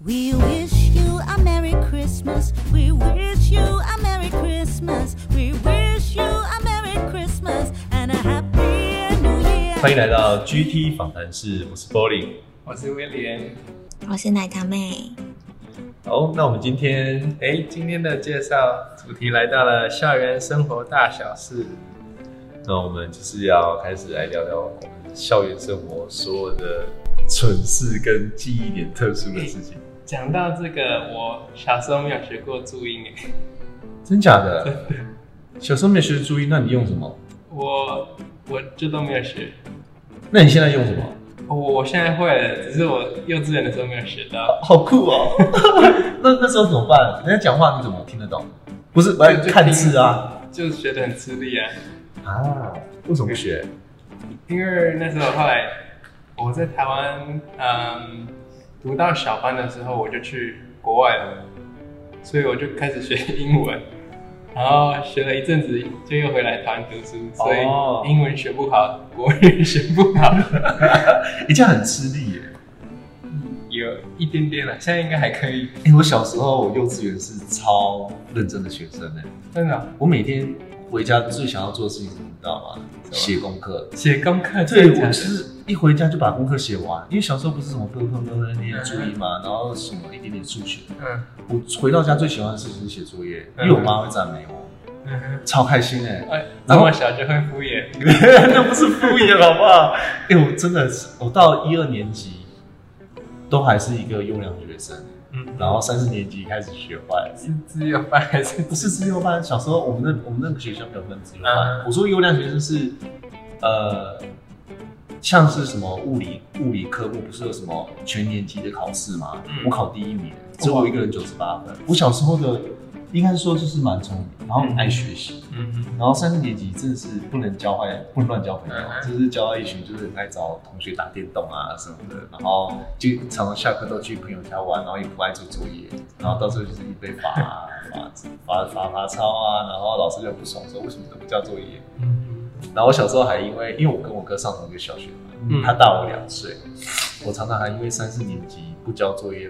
We wish you a Merry Christmas. We wish you a Merry Christmas. We wish you a Merry Christmas and a Happy New Year. 欢迎来到 GT 访谈室，我是 Bowling。我是威廉。我是奶糖妹，好，那我们今天哎，今天的介绍主题来到了校园生活大小事。那我们就是要开始来聊聊我们校园生活所有的蠢事跟记忆点特殊的事情。讲到这个，我小时候没有学过注音诶，真假 的？小时候没有学注音，那你用什么？我我这都没有学。那你现在用什么？我我现在会了，只是我幼稚园的时候没有学到。好酷哦！那那时候怎么办？人家讲话你怎么听得懂？不是，看字啊。就学的很吃力啊。啊？为什么不学？因为那时候后来我在台湾，嗯，读到小班的时候，我就去国外了，所以我就开始学英文，然后学了一阵子，就又回来台湾读书，所哦以英文学不好，国语学不好，你这样很吃力耶。有一点点了，现在应该还可以。哎、我小时候我幼稚园是超认真的学生呢。真的哦我每天回家最想要做的事情你知道吗？写功课。写功课，对，我就是一回家就把功课写完，因为小时候不是什么分分分分念注意嘛，然后什么一点点数学。嗯我回到家最喜欢的事情是写作业，因嗯为我妈会赞美我，超开心哎。哎，这然后么小就会敷衍，那不是敷衍好不好？哎、我真的是，我到一二年级都还是一个优良学生，嗯，然后三四年级开始学坏。是自由班还是不是自由班，小时候我们那我们那个学校没有分自由班。嗯我说优良学生是，呃，像是什么物理物理科目不是有什么全年级的考试吗？嗯我考第一名，只有我一个人九十八分。我小时候的应该说就是蛮聪明，然后爱学习。嗯。嗯，然后三四年级真的是不能交坏，不能乱交朋友，嗯。就是交到一群就是很爱找同学打电动啊什么的，然后就常常下课都去朋友家玩，然后也不爱做作业，然后到最后就是一被罚啊罚罚罚罚抄啊，然后老师就不爽说为什么都不交作业，嗯。然后我小时候还因为因为我跟我哥上同一个小学嘛，嗯他大我两岁，我常常还因为三四年级不交作业，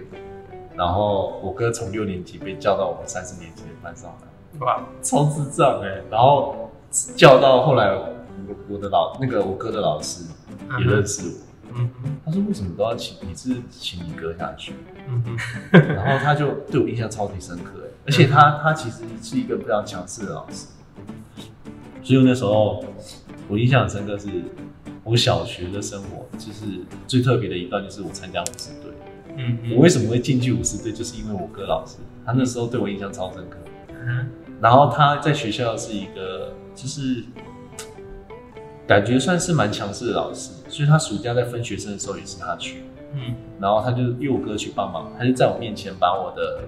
然后我哥从六年级被叫到我们三四年级的班上来。哇，超智障哎、然后叫到后来我我的老那个我哥的老师也认识我，他说为什么都要请你是请你哥下去，然后他就对我印象超级深刻哎、而且他他其实是一个非常强势的老师，所以我那时候我印象很深刻是我小学的生活就是最特别的一段就是我参加舞狮队，嗯哼，我为什么会进去舞狮队，就是因为我哥老师他那时候对我印象超深刻。嗯然后他在学校是一个，就是感觉算是蛮强势的老师，所以他暑假在分学生的时候也是他去，嗯。然后他就因为我哥去帮忙，他就在我面前把我的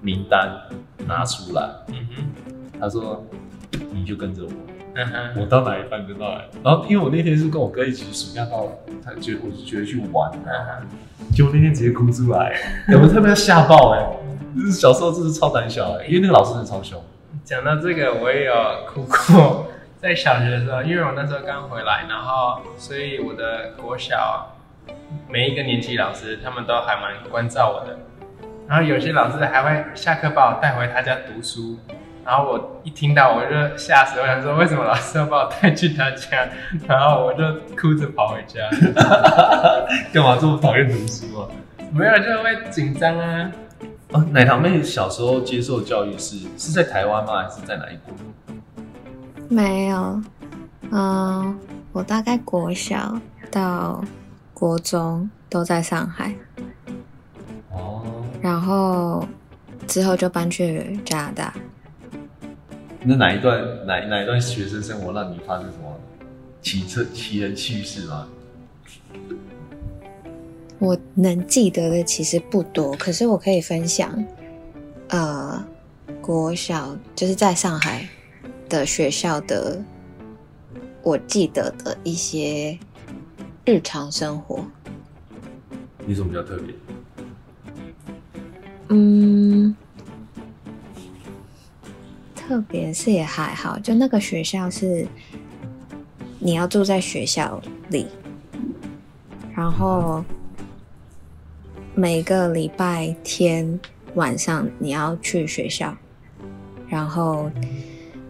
名单拿出来，嗯哼，他说你就跟着我，嗯，我到哪一班就到哪一班。然后因为我那天是跟我哥一起暑假到，他觉得我就觉得去玩，啊 结果那天直接哭出来，我们特别吓爆哎、就是小时候真是超胆小哎、因为那个老师真的超凶。讲到这个，我也有哭过。在小学的时候，因为我那时候刚回来，然后所以我的国小每一个年级老师他们都还蛮关照我的。然后有些老师还会下课把我带回他家读书，然后我一听到我就吓死，我想说为什么老师要把我带去他家？然后我就哭着跑回家，干嘛这么讨厌读书啊？没有就会紧张啊。哦，奶糖妹小时候接受教育是是在台湾吗？还是在哪一国？没有，嗯，我大概国小到国中都在上海，哦，然后之后就搬去加拿大。那哪一段哪哪一段学生生活让你发生什么奇特奇人趣事吗？我能记得的其实不多，可是我可以分享，呃，国小就是在上海的学校的，我记得的一些日常生活。你什么比较特别？嗯，特别是也还好，就那个学校是你要住在学校里，然后每个礼拜天晚上你要去学校，然后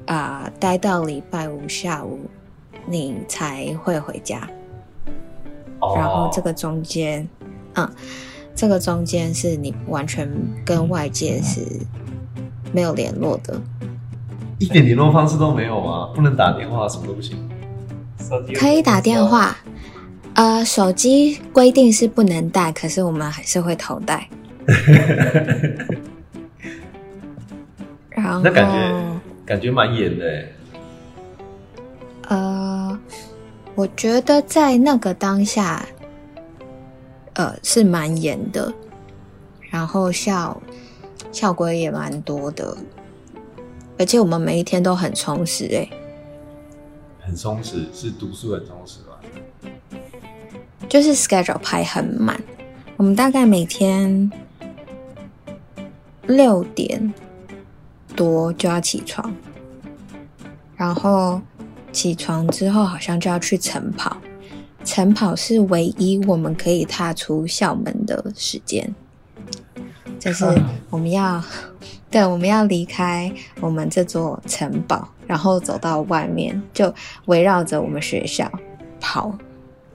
啊、待到礼拜五下午你才会回家。然后这个中间，嗯，这个中间是你完全跟外界是没有联络的，一点联络方式都没有吗？不能打电话，什么都不行。可以打电话。呃，手机规定是不能带，可是我们还是会偷带。然后，那感觉感觉蛮严的哎。呃，我觉得在那个当下，呃，是蛮严的，然后效效果也蛮多的，而且我们每一天都很充实、欸，很充实，是读书很充实吧？就是 schedule 排很满，我们大概每天六点多就要起床，然后起床之后好像就要去晨跑，晨跑是唯一我们可以踏出校门的时间，就是我们要对我们要离开我们这座城堡，然后走到外面，就围绕着我们学校跑。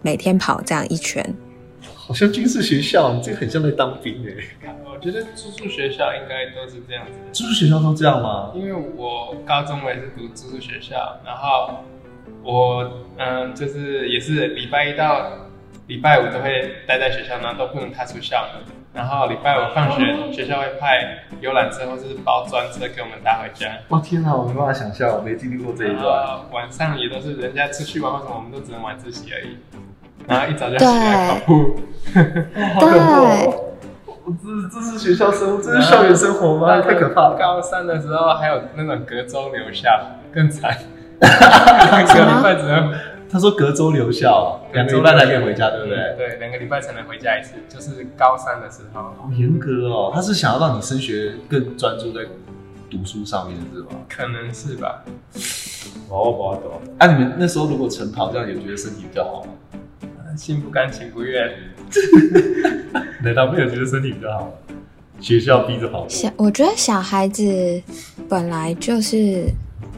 每天跑这样一圈，好像军事学校，你这个很像在当兵哎。我觉得住宿学校应该都是这样子的。住宿学校都这样吗？因为我高中我也是读住宿学校，然后我嗯，就是也是礼拜一到礼拜五都会待在学校，然后都不能踏出校门。然后礼拜五放学，学校会派游览车或是包专车给我们搭回家。哇天哪，我没办法想象，我没经历过这一段。晚上也都是人家出去玩或什么，我们都只能晚自习而已。然后一早就起来跑步。好恐怖哦！这这是学校生活，这是校园生活吗？太可怕了。高三的时候还有那种隔周留校，更惨。两个礼拜只能他说隔周留校，两个礼拜才可以回家，对不对？对，两个礼拜才能回家一次，就是高三的时候。好严格哦，他是想要让你升学更专注在读书上面，是吗？可能是吧。哦，我懂。啊，你们那时候如果晨跑，这样有觉得身体比较好吗？心不甘情不愿。难道没有觉得身体比较好？学校逼着跑步，小我觉得小孩子本来就是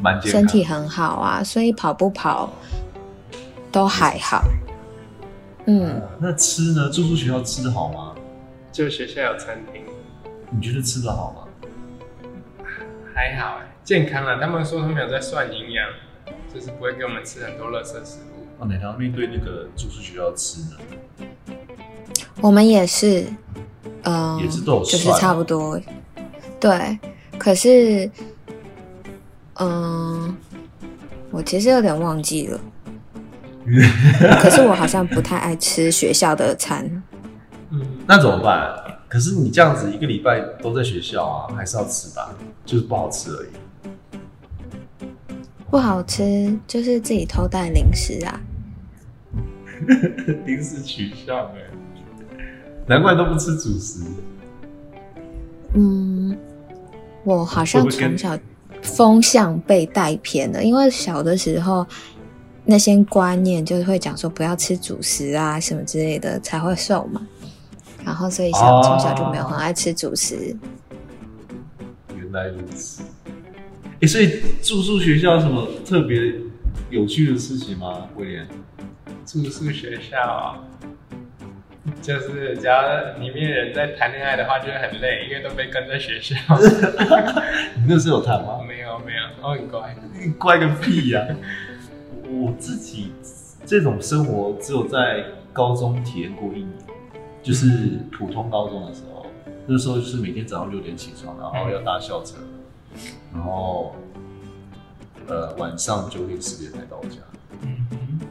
蛮健身体很好啊，所以跑不跑都还好。嗯，那吃呢？住宿学校吃的好吗？就学校有餐厅，你觉得吃的好吗？还好哎，健康啊。他们说他们有在算营养，就是不会给我们吃很多垃圾食物。哦，哪条面对那个住宿学校吃呢？我们也是，嗯、也是都有就是差不多。对，可是，嗯、我其实有点忘记了。可是我好像不太爱吃学校的餐。嗯，那怎么办？可是你这样子一个礼拜都在学校啊，还是要吃吧，就是不好吃而已。不好吃，就是自己偷带零食啊。零食取向哎，难怪都不吃主食。嗯，我好像从小风向被带偏了，因为小的时候那些观念就是会讲说不要吃主食啊什么之类的才会瘦嘛，然后所以像哦从小就没有很爱吃主食。原来如此。哎、所以住宿学校有什么特别有趣的事情吗？威廉？住宿学校啊，就是只要里面人在谈恋爱的话，就会很累，因为都被跟在学校。你那时候有谈吗？没有没有，我很乖。你乖个屁呀、我我自己这种生活只有在高中体验过一年，就是普通高中的时候，那时候就是每天早上六点起床，然后要搭校车，然后呃晚上九点十点才到家。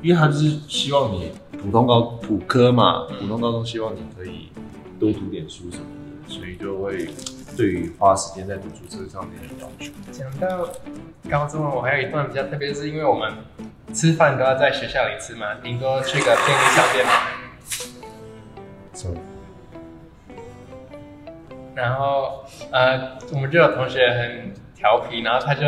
因为他就是希望你普通高普科嘛，普通高中希望你可以多读点书什么的，所以就会对于花时间在读书这上面的要求。讲到高中，我还有一段比较特别，是因为我们吃饭都要在学校里吃嘛，顶多去个便利商店买。然后呃，我们就有同学很调皮，然后他就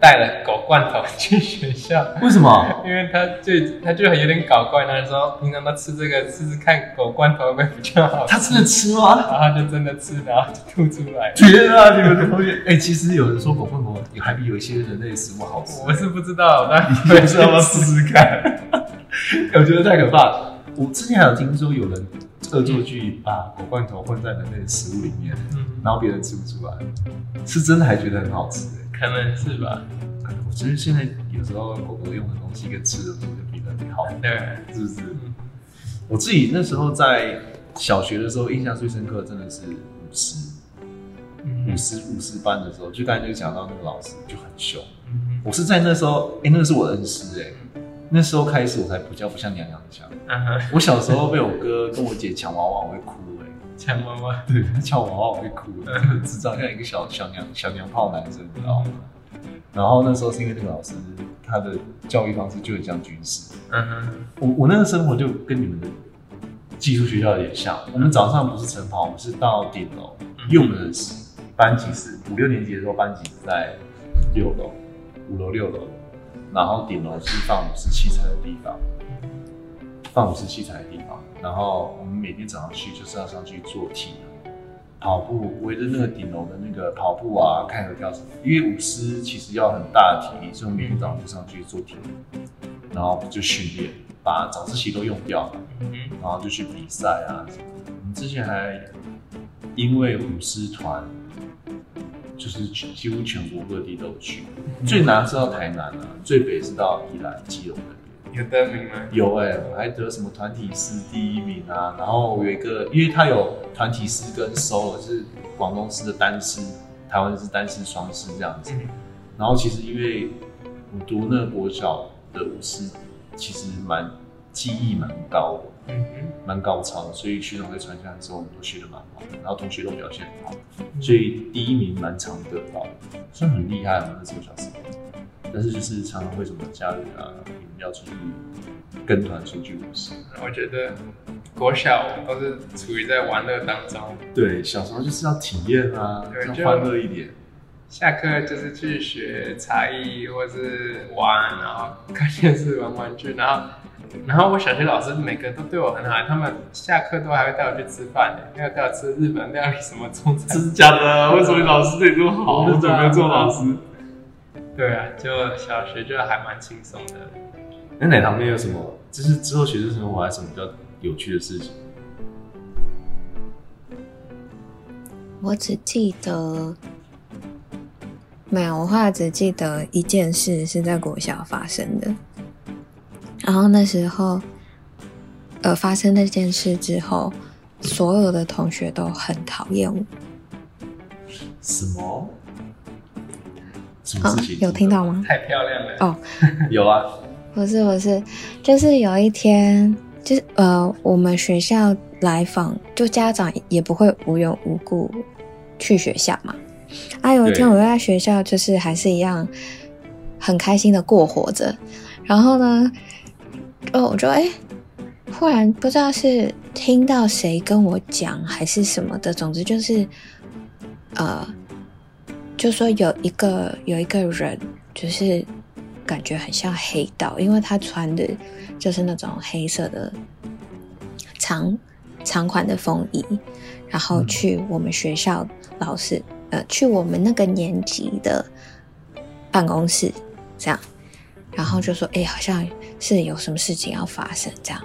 带了狗罐头去学校，为什么？因为他就他就有点搞怪，那时候平常都吃这个试试看狗罐头会不会比较好，他真的吃吗？然后他就真的吃，然后就吐出来。天啊！你们的同学，哎、其实有人说狗罐头也还比有一些人类食物好吃。我是不知道，但你知道要不要试试看？我觉得太可怕了。我之前还有听说有人恶作剧把狗罐头混在人类的食物里面，嗯，然后别人吃不出来，是真的还觉得很好吃、欸。可能是吧。我觉得现在有时候狗狗用的东西跟吃的东西就比人类好，对，是不是？嗯我自己那时候在小学的时候，印象最深刻的真的是舞狮，舞嗯狮舞狮班的时候，就刚才就讲到那个老师就很凶。嗯我是在那时候，哎、那个是我的恩师哎、那时候开始我才比较不像娘娘腔。我小时候被我哥跟我姐抢娃娃，我会哭哎、抢妈妈，对，他抢娃娃我会哭，就很 智障，像一个小小娘小娘炮男生，你知道吗？然后那时候是因为那个老师他的教育方式就很像军事，嗯哼，我我那个生活就跟你们的寄宿学校有点像。我们早上不是晨跑，我们是到顶楼，因为我们的班级是五六年级的时候，班级是在六楼、五楼、六楼，然后顶楼是放武士器材的地方，放武士器材的地方。然后我们每天早上去就是要上去做体能，跑步，围着那个顶楼的那个跑步啊，看合跳什么。因为舞狮其实要很大的体力，所以每天早上就上去做体能，然后就训练，把早自习都用掉了。然后就去比赛啊。我们之前还因为舞狮团，就是几乎全国各地都去，最南是到台南啊，最北是到宜兰、基隆的。有得名吗？有哎、我还得什么团体狮第一名啊，然后有一个，因为他有团体狮跟 solo，就是广东狮的单狮，台湾是单狮双狮这样子。嗯然后其实因为我读那个国小的舞狮，其实蛮技艺蛮高的，嗯嗯，蛮高超的，所以学长在传下来之后，我们都学的蛮好的，然后同学都表现很好，所以第一名蛮常得到的，算很厉害了那时候小时候。但是就是常常为什么家人啊，你们要出去跟团出去旅行。我觉得国小都是处于在玩乐当中，对，小时候就是要体验啊，要欢乐一点。下课就是去学才艺或是玩，然后看电视、玩玩具，然后。然后我小学老师每个都对我很好，他们下课都还会带我去吃饭的，要带我吃日本料理，什么中餐。是假的？为什么老师对你这么好？我怎么没做老师？对啊，就小学就还蛮轻松的。那奶糖妹有什么？就是之后学生生活还有什么比较有趣的事情？我只记得没有，我后来只记得一件事是在国小发生的。然后那时候，呃，发生那件事之后，所有的同学都很讨厌我。什么？什么啊事情？，有听到吗？太漂亮了。哦 有啊。不是不是，就是有一天，就是呃，我们学校来访，就家长也不会无缘无故去学校嘛。啊，有一天我就在学校，就是还是一样很开心的过活着。然后呢，哦，我就哎、忽然不知道是听到谁跟我讲还是什么的，总之就是呃，就说有一个有一个人就是感觉很像黑道，因为他穿的就是那种黑色的长长款的风衣，然后去我们学校老师呃去我们那个年级的办公室这样，然后就说哎、好像是有什么事情要发生这样，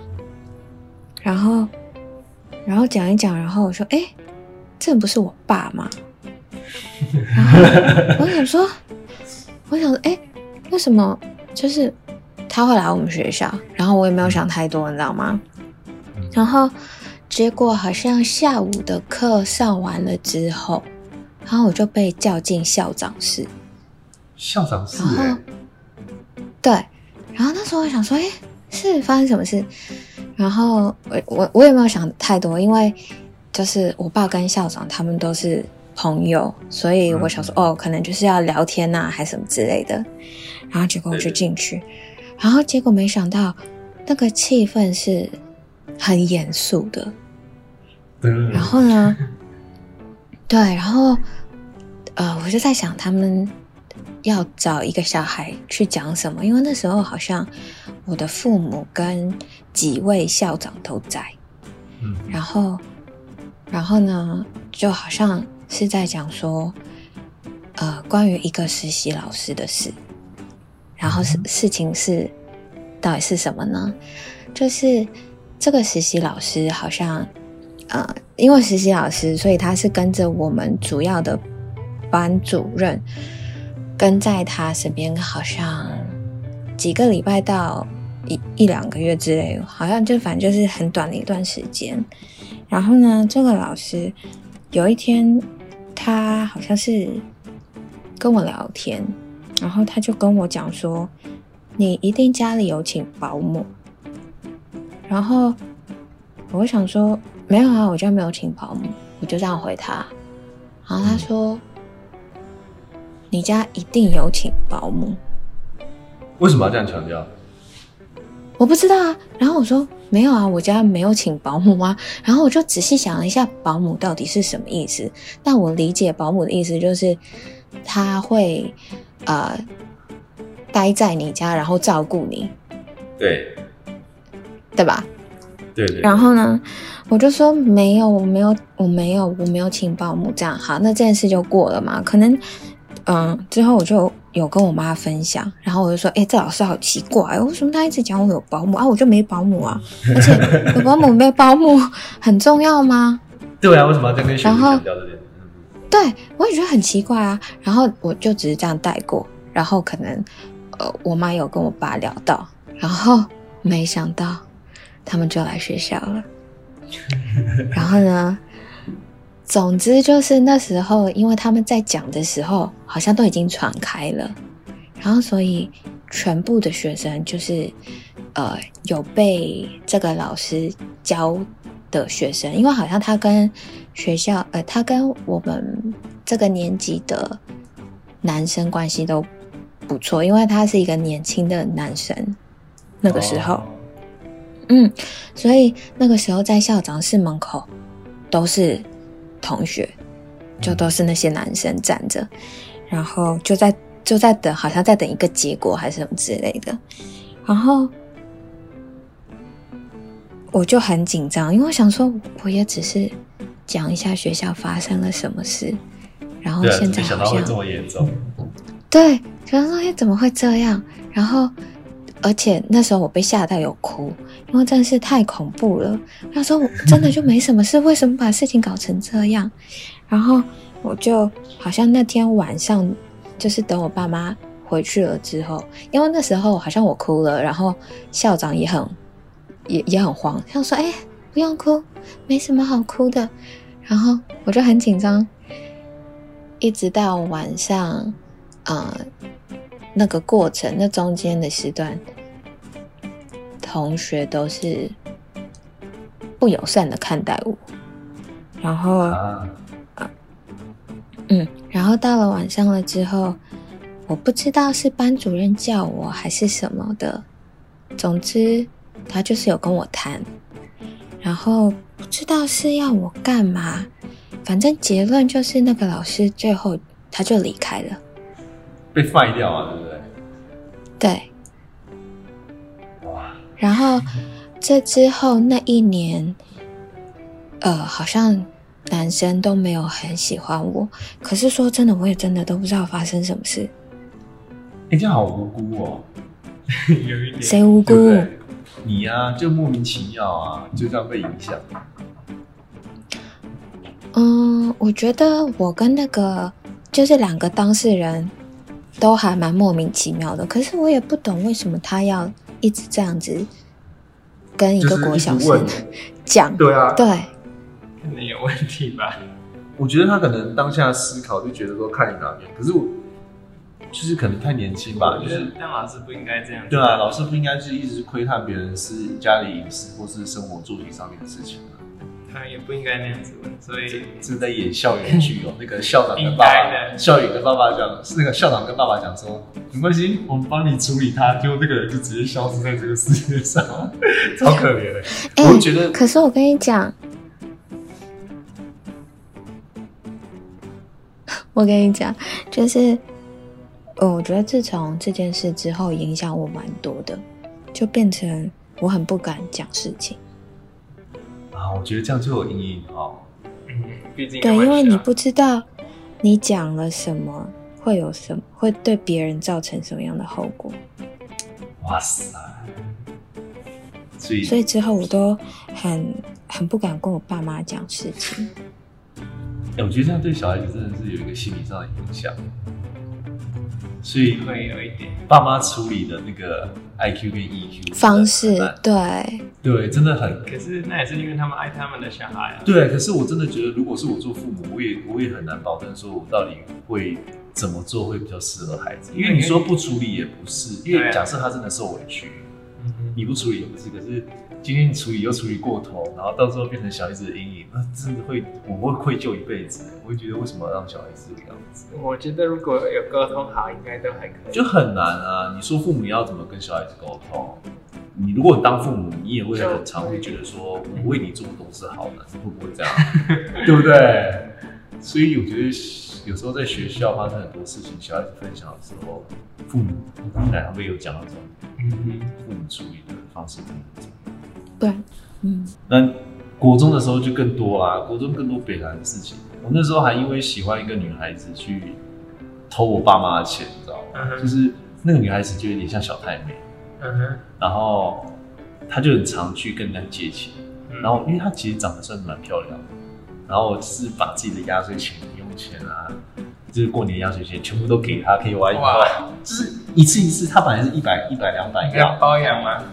然后然后讲一讲，然后我说哎、这不是我爸吗？然 后我想说，我想说，哎、为什么就是他会来我们学校？然后我也没有想太多，你知道吗？然后结果好像下午的课上完了之后，然后我就被叫进校长室。校长是然后哎、对，然后那时候我想说，哎，是发生什么事？然后我我我也没有想太多，因为就是我爸跟校长他们都是朋友，所以我想说，哦，可能就是要聊天呐、还是什么之类的。然后结果我就进去，然后结果没想到那个气氛是很严肃的，嗯。然后呢，对，然后呃，我就在想他们要找一个小孩去讲什么，因为那时候好像我的父母跟几位校长都在，嗯，然后，然后呢，就好像是在讲说，呃，关于一个实习老师的事。然后事事情是到底是什么呢？就是这个实习老师好像，呃，因为实习老师，所以他是跟着我们主要的班主任跟在他身边，好像几个礼拜到一一两个月之类，好像就反正就是很短的一段时间。然后呢，这个老师有一天，他好像是跟我聊天，然后他就跟我讲说：“你一定家里有请保姆。”然后我想说：“没有啊，我家没有请保姆。”我就这样回他。然后他说：“你家一定有请保姆。”为什么要这样强调？我不知道啊。然后我说没有啊，我家没有请保姆啊。然后我就仔细想了一下，保姆到底是什么意思？但我理解保姆的意思就是他会呃待在你家，然后照顾你，对对吧？对对，然后呢，我就说没有，我没有，我没有，我没有请保姆，这样好，那这件事就过了嘛。可能嗯，之后我就有跟我妈分享，然后我就说，哎、这老师好奇怪，为什么他一直讲我有保姆啊？我就没保姆啊，而且有保姆没保姆很重要吗？对啊，为什么要这样跟学生强调这点？对我也觉得很奇怪啊。然后我就只是这样带过，然后可能呃，我妈有跟我爸聊到，然后没想到他们就来学校了。然后呢，总之就是那时候，因为他们在讲的时候，好像都已经传开了，然后所以全部的学生就是呃有被这个老师教的学生，因为好像他跟学校呃他跟我们这个年级的男生关系都不错，因为他是一个年轻的男生，那个时候。哦嗯，所以那个时候在校长室门口都是同学，就都是那些男生站着，然后就在就在等，好像在等一个结果还是什么之类的。然后我就很紧张，因为我想说，我也只是讲一下学校发生了什么事，然后现在好像到会这么严重。对，想说哎怎么会这样？然后，而且那时候我被吓到有哭，因为真的是太恐怖了。我想说我真的就没什么事，为什么把事情搞成这样？然后我就好像那天晚上，就是等我爸妈回去了之后，因为那时候好像我哭了，然后校长也很也也很慌，他说哎不用哭，没什么好哭的。然后我就很紧张，一直到晚上。呃，那个过程，那中间的时段，同学都是不友善的看待我，然后，啊，嗯，然后到了晚上了之后，我不知道是班主任叫我还是什么的，总之他就是有跟我谈，然后不知道是要我干嘛，反正结论就是那个老师最后他就离开了。被废掉啊，对不对？对，哇，然后这之后那一年，呃，好像男生都没有很喜欢我。可是说真的，我也真的都不知道发生什么事，你这样好无辜哦，有一点。谁无辜？你呀、就莫名其妙啊，就这样被影响。嗯，我觉得我跟那个就是两个当事人都还蛮莫名其妙的。可是我也不懂为什么他要一直这样子跟一个国小生 讲。对啊，对，可能有问题吧。我觉得他可能当下思考就觉得说看你哪边，可是我就是可能太年轻吧，就是得当老师不应该这样。对啊，老师不应该是一直窥探别人私家里隐私或是生活作息上面的事情啊。他也不应该那样子问，所以这是在演校园剧哦。那个校长跟爸应该爸，的校园跟爸爸讲，是那个校长跟爸爸讲说，没关系，我们帮你处理他，结果那个人就直接消失在这个世界上，超可怜的。哎我觉得可是我跟你讲，我跟你讲，就是呃，我觉得自从这件事之后，影响我蛮多的，就变成我很不敢讲事情。啊，我觉得这样就有阴影哦。嗯，毕竟对，因为你不不知道你讲了什么，会有什么，会对别人造成什么样的后果。哇塞！所以所以之后我都很很不敢跟我爸妈讲事情。哎我觉得这样对小孩子真的是有一个心理上的影响。所以会有一点。爸妈处理的那个 IQ 跟 EQ 方式对，对，真的很可是那也是因为他们爱他们的小孩啊。对。可是我真的觉得，如果是我做父母，我也我也很难保证说我到底会怎么做会比较适合孩子。因为你说不处理也不是，因为假设他真的受委屈，嗯你不处理也不是，可是今天你处理又处理过头，然后到时候变成小孩子的阴影，那真的会我会愧疚一辈子。我会觉得为什么要让小孩子这个样子，我觉得如果有沟通好，应该都还可以。就很难啊。你说父母要怎么跟小孩子沟通？你如果当父母，你也会很常会觉得说，我为你做的都是好的，会不会这样？对不对？所以我觉得有时候在学校发生很多事情，小孩子分享的时候，父母当然他们有讲到这种嗯哼，父母处理的方式真的很重要。对，嗯，那国中的时候就更多啦，国中更多北南的事情。我那时候还因为喜欢一个女孩子去偷我爸妈的钱，你知道吗？就是那个女孩子就有点像小太妹，嗯哼，然后她就很常去跟人家借钱，嗯。然后因为她其实长得算是蛮漂亮的，然后是把自己的压岁钱、用钱啊，就是过年压岁钱全部都给他，可以玩一玩，就是一次一次，他本来是一百、一百、两百要包养吗？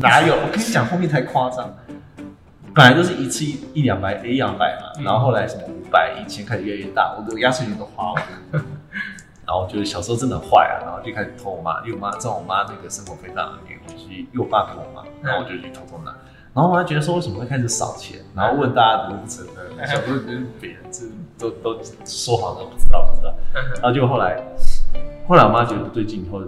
哪有？我跟你讲，后面才夸张。本来都是一次一一两百，一两百嘛，嗯然后后来什么五百、一千开始越来越大，我的压岁钱都花完了。然后就是小时候真的很坏啊，然后就开始偷我妈，因为我妈知道我妈那个生活费大，给我去，因为我爸给我妈，然后我就去偷偷拿。然后我妈觉得说为什么会开始少钱，然后问大家都不承认，小时候就是别人这都都说谎都不知道不知道。然后结果后来，后来我妈觉得不对劲，以后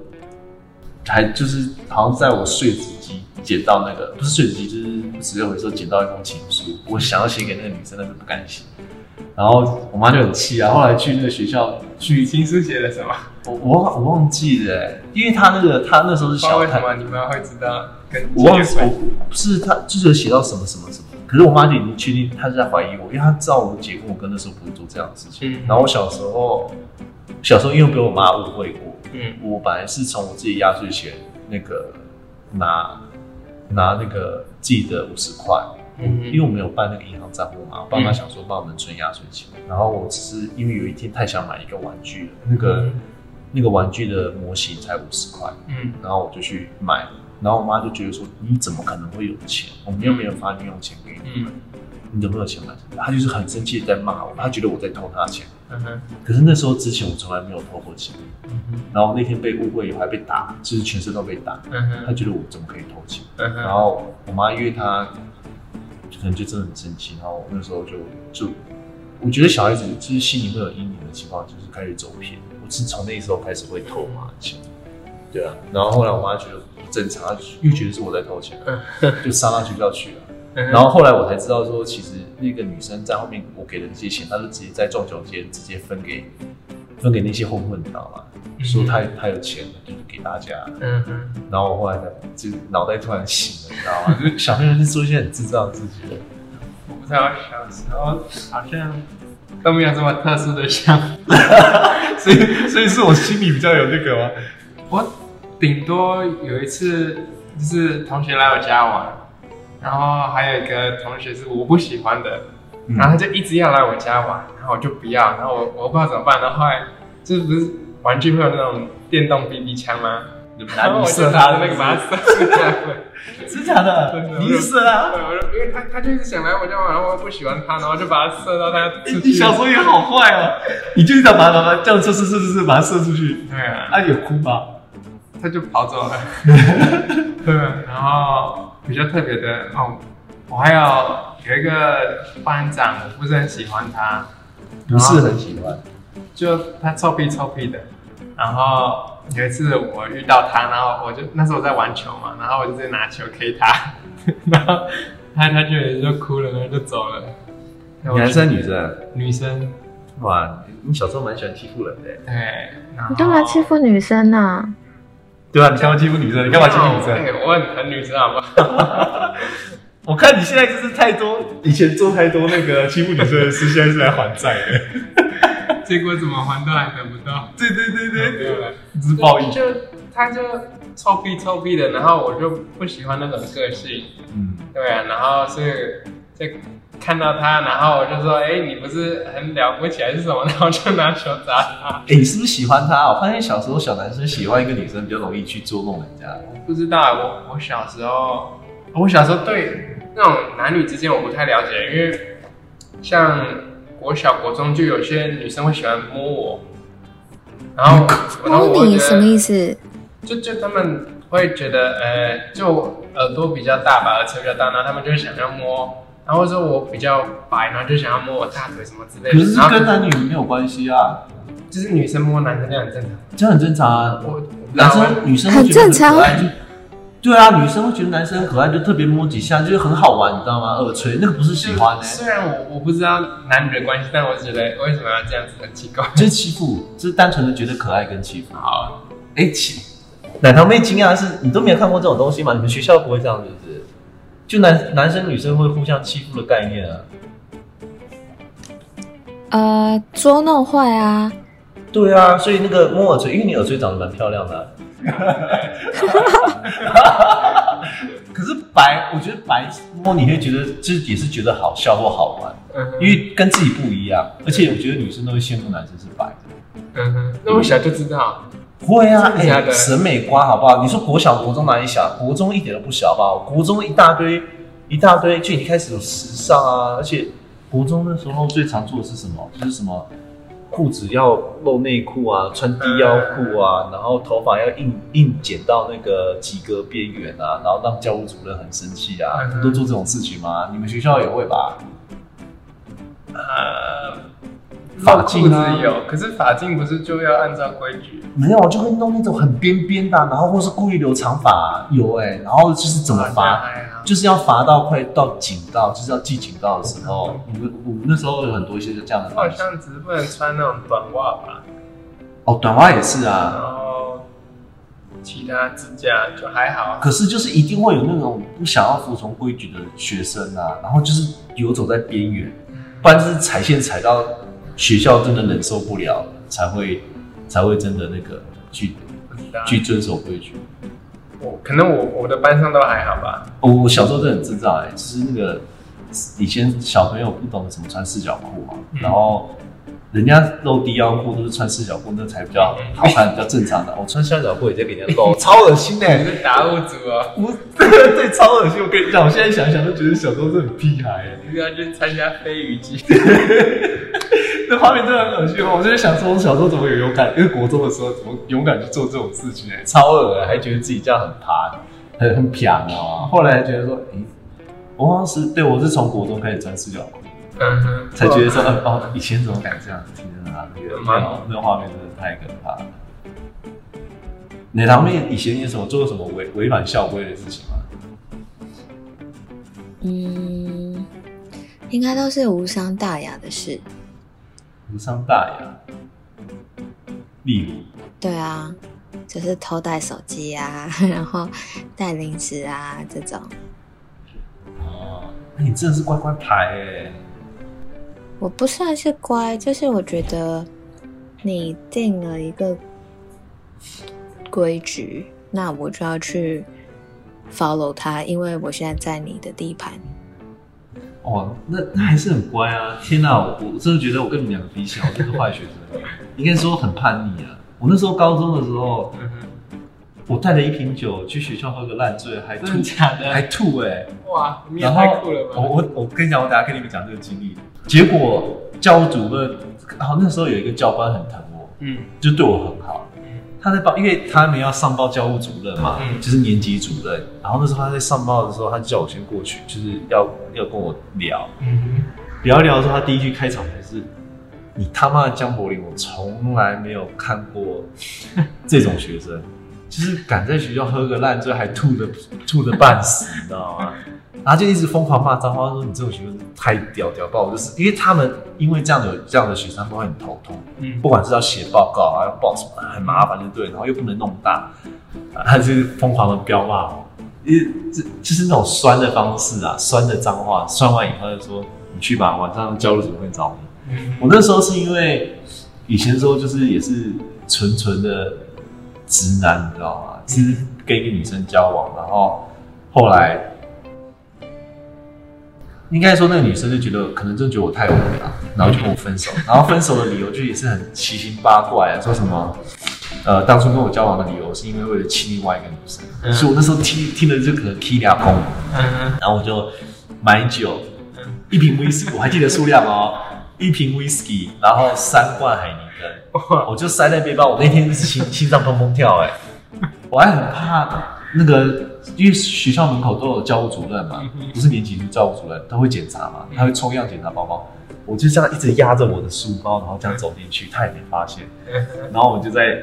还就是好像在我碎纸机捡到那个不是碎纸机，就是纸类回收捡到一封情书，我想要写给那个女生，但是不敢写。然后我妈就很气啊，后来去那个学校去，情书写了什么？我我忘我忘记了欸，因为他那个他那时候是小太为什么你们会知道跟我忘我不是他，就是写到什么什么什么，可是我妈就已经确定她是在怀疑我，因为她知道我姐跟我哥那时候不会做这样的事情。嗯。然后我小时候，小时候因为被我妈误会过，嗯。我本来是从我自己压岁钱那个拿拿那个自己的五十块，嗯。因为我没有办那个银行账户嘛，我爸妈想说帮我们存压岁钱，然后我只是因为有一天太想买一个玩具了，那个、嗯。那个玩具的模型才五十块。嗯。然后我就去买，然后我妈就觉得说你怎么可能会有钱？我们又没有发零用钱给你，嗯你怎么有钱买这个？她就是很生气的在骂我，她觉得我在偷她钱。嗯哼可是那时候之前我从来没有偷过钱，嗯哼然后那天被误会以后还被打，就是全身都被打。嗯哼她觉得我怎么可以偷钱？嗯哼，然后我妈因为她可能就真的很生气，然后我那时候就就我觉得小孩子就是心里会有阴影的情况，就是开始走偏。我是从那时候开始会偷我妈的钱，对啊。然后后来我妈觉得不正常，她又觉得是我在偷钱，就杀到学校去了。然后后来我才知道说，其实那个女生在后面我给的那些钱，她是直接在撞球间直接分给分给那些混混，你知道吗？说她她有钱，就是给大家。嗯哼，然后我后来才就脑袋突然醒了，你知道吗？就是小朋友是做一些很智障的事情。我不知道小时候好像都没有这么特殊的想法。所以所以是我心里比较有那个吗？我顶多有一次就是同学来我家玩，然后还有一个同学是我不喜欢的，嗯然后他就一直要来我家玩，然后我就不要，然后我我不知道怎么办，然后后来就是不是玩具会有那种电动 BB 枪吗？然后我射他的那个把它射出去。真假的你是射啊？对，我就因为他他就一直想来我家玩，然后我不喜欢他，然后就把他射到他出去。你小时候也好坏哦，你就想把它把它这样射射射射射把他射出去，对啊，那有哭吗？他就跑走了。对，然后比较特别的哦，我还有有一个班长，我不是很喜欢他，不是很喜欢，就他臭屁臭屁的。然后有一次我遇到他，然后我就那时候我在玩球嘛，然后我就直接拿球 K 他，然后他他就也就哭了，然后就走了。男生女生？女生，哇，你小时候蛮喜欢欺负人的，对，然后你干嘛欺负女生呢、对啊，你干嘛欺负女生？你干嘛欺负女生？哎我很很女生好吗？我看你现在就是太多，以前做太多那个欺负女生的事，现在是来还债的。结果怎么还都还得不到。对对对对对了，这是报应。就他就臭屁臭屁的，然后我就不喜欢那种个性，嗯，对啊，然后所以就看到他，然后我就说，哎、你不是很了不起还是什么？然后就拿球砸他。哎、你是不是喜欢他？我发现小时候小男生喜欢一个女生比较容易去捉弄人家。不知道啊我我小时候，我小时候对那种男女之间我不太了解，因为像国小国中就有些女生会喜欢摸我，然后摸你什么意思？就就他们会觉得，呃，就耳朵比较大吧，耳垂比较大，然后他们就会想要摸，然后说我比较白，然后就想要摸我大腿什么之类的。可是跟男女没有关系啊，就是女生摸男生这样很正常。这样很正常啊。我男生女生会觉得很正常可爱就对啊，女生会觉得男生很可爱，就特别摸几下，就是很好玩，你知道吗？耳垂那个不是喜欢呢、虽然我我不知道男女的关系，但我是觉得为什么要这样子很奇怪。就是欺负，就是单纯的觉得可爱跟欺负。好，哎、奇奶糖妹惊讶的是，你都没有看过这种东西吗？你们学校不会这样子，是不是？就男男生女生会互相欺负的概念啊。呃，捉弄坏啊，对啊，所以那个摸耳垂，因为你耳垂长得蛮漂亮的啊、可是白，我觉得白摸你会觉得，就是也是觉得好笑或好玩，嗯因为跟自己不一样。而且我觉得女生都会羡慕男生是白的。嗯哼，那我小就知道，会啊，哎审美观好不好？你说国小、国中哪里小？国中一点都不小，好不好？国中一大堆一大堆，就已经开始有时尚啊，而且国中那时候最常做的是什么？就是什么裤子要露内裤啊，穿低腰裤啊，然后头发要硬硬剪到那个及格边缘啊，然后让教务主任很生气啊，嗯都做这种事情吗？你们学校也会吧？呃，发镜啊有，可是发镜不是就要按照规矩？没有，就会弄那种很边边的啊、然后或是故意留长发、有哎、然后就是怎么罚，就是要罚到快到警告，就是要记警告的时候，我们我们那时候有很多一些就这样的好。像只是不能穿那种短袜吧，哦，短袜也是啊然啊，后其他指甲就还好。可是就是一定会有那种不想要服从规矩的学生啊，然后就是游走在边缘，不然就是踩线踩到学校真的忍受不了，才会才会真的那个去去遵守规矩。我可能我我的班上都还好吧。我，我小时候真的很智障哎、就是那个以前小朋友不懂怎么穿四角裤嘛，嗯然后人家露低腰裤都是穿四角裤，那才比较好看，比较正常的。我穿三角裤也在给人家露，超恶心哎、你是达悟族啊，我 对超恶心。我跟你讲，我现在想一想都觉得小时候是很屁孩哎、你是要去参加飞鱼季？那画面真的很恶心哦！我就在想说，我小时候怎么有勇敢？因为国中的时候怎么勇敢去做这种事情哎、超恶的，还觉得自己这样很爬，很很撇啊。后来觉得说，诶、我好像是对我是从国中开始穿四角裤。嗯哼，才觉得说，呃哦，以前怎么敢这样？天啊，那个嗯那个那个画面真的太可怕了。你堂妹以前有什么做过什么违违反校规的事情吗？嗯，应该都是无伤大雅的事。无伤大雅。例如，对啊，就是偷带手机啊，然后带零食啊这种。哦，那你真的是乖乖牌哎。我不算是乖，就是我觉得你定了一个规矩，那我就要去 follow 它，因为我现在在你的地盘。哦，那那还是很乖啊！天哪，我我真的觉得我跟你们两个比起来，我真是坏学生，应该说很叛逆啊。我那时候高中的时候，我带了一瓶酒去学校喝个烂醉，还吐真的假的？还吐哎、哇，你也然后太酷了吧！我我我跟你讲，我等下跟你们讲这个经历。结果教务主任，然后那时候有一个教官很疼我，嗯就对我很好。嗯他在报，因为他们要上报教务主任嘛，嗯就是年级主任。然后那时候他在上报的时候，他就叫我先过去，就是要要跟我聊。嗯聊一聊的时候，他第一句开场白是：“你他妈的江柏林，我从来没有看过这种学生，就是敢在学校喝个烂醉，还吐的吐的半死，你知道吗？然后就一直疯狂骂脏话，说你这种学生太屌屌爆，就是因为他们因为这样的这样的学生都会很头痛，嗯不管是要写报告啊，要报什么，很麻烦，就对，然后又不能弄大，啊他就是疯狂的飙骂我，一这就是那种酸的方式啊，酸的脏话，酸完以后就说你去吧，晚上教务主任会找你。嗯我那时候是因为以前的时候就是也是纯纯的直男，你知道吗？是跟一个女生交往，然后后来应该说那个女生就觉得可能真的觉得我太无聊，然后就跟我分手。然后分手的理由就也是很奇形八怪啊，说什么呃当初跟我交往的理由是因为为了亲另外一个女生，嗯。所以我那时候听听了就可能 K 俩空，嗯。然后我就买酒，嗯。一瓶 whisky，我还记得数量哦，一瓶 whisky，然后三罐海 我就塞在背包。我那天心心脏砰砰跳，哎，我还很怕那个，因为学校门口都有教务主任嘛，不是年级就是教务主任他会检查嘛，他会抽样检查包包。我就这样一直压着我的书包，然后这样走进去，他也没发现。然后我就在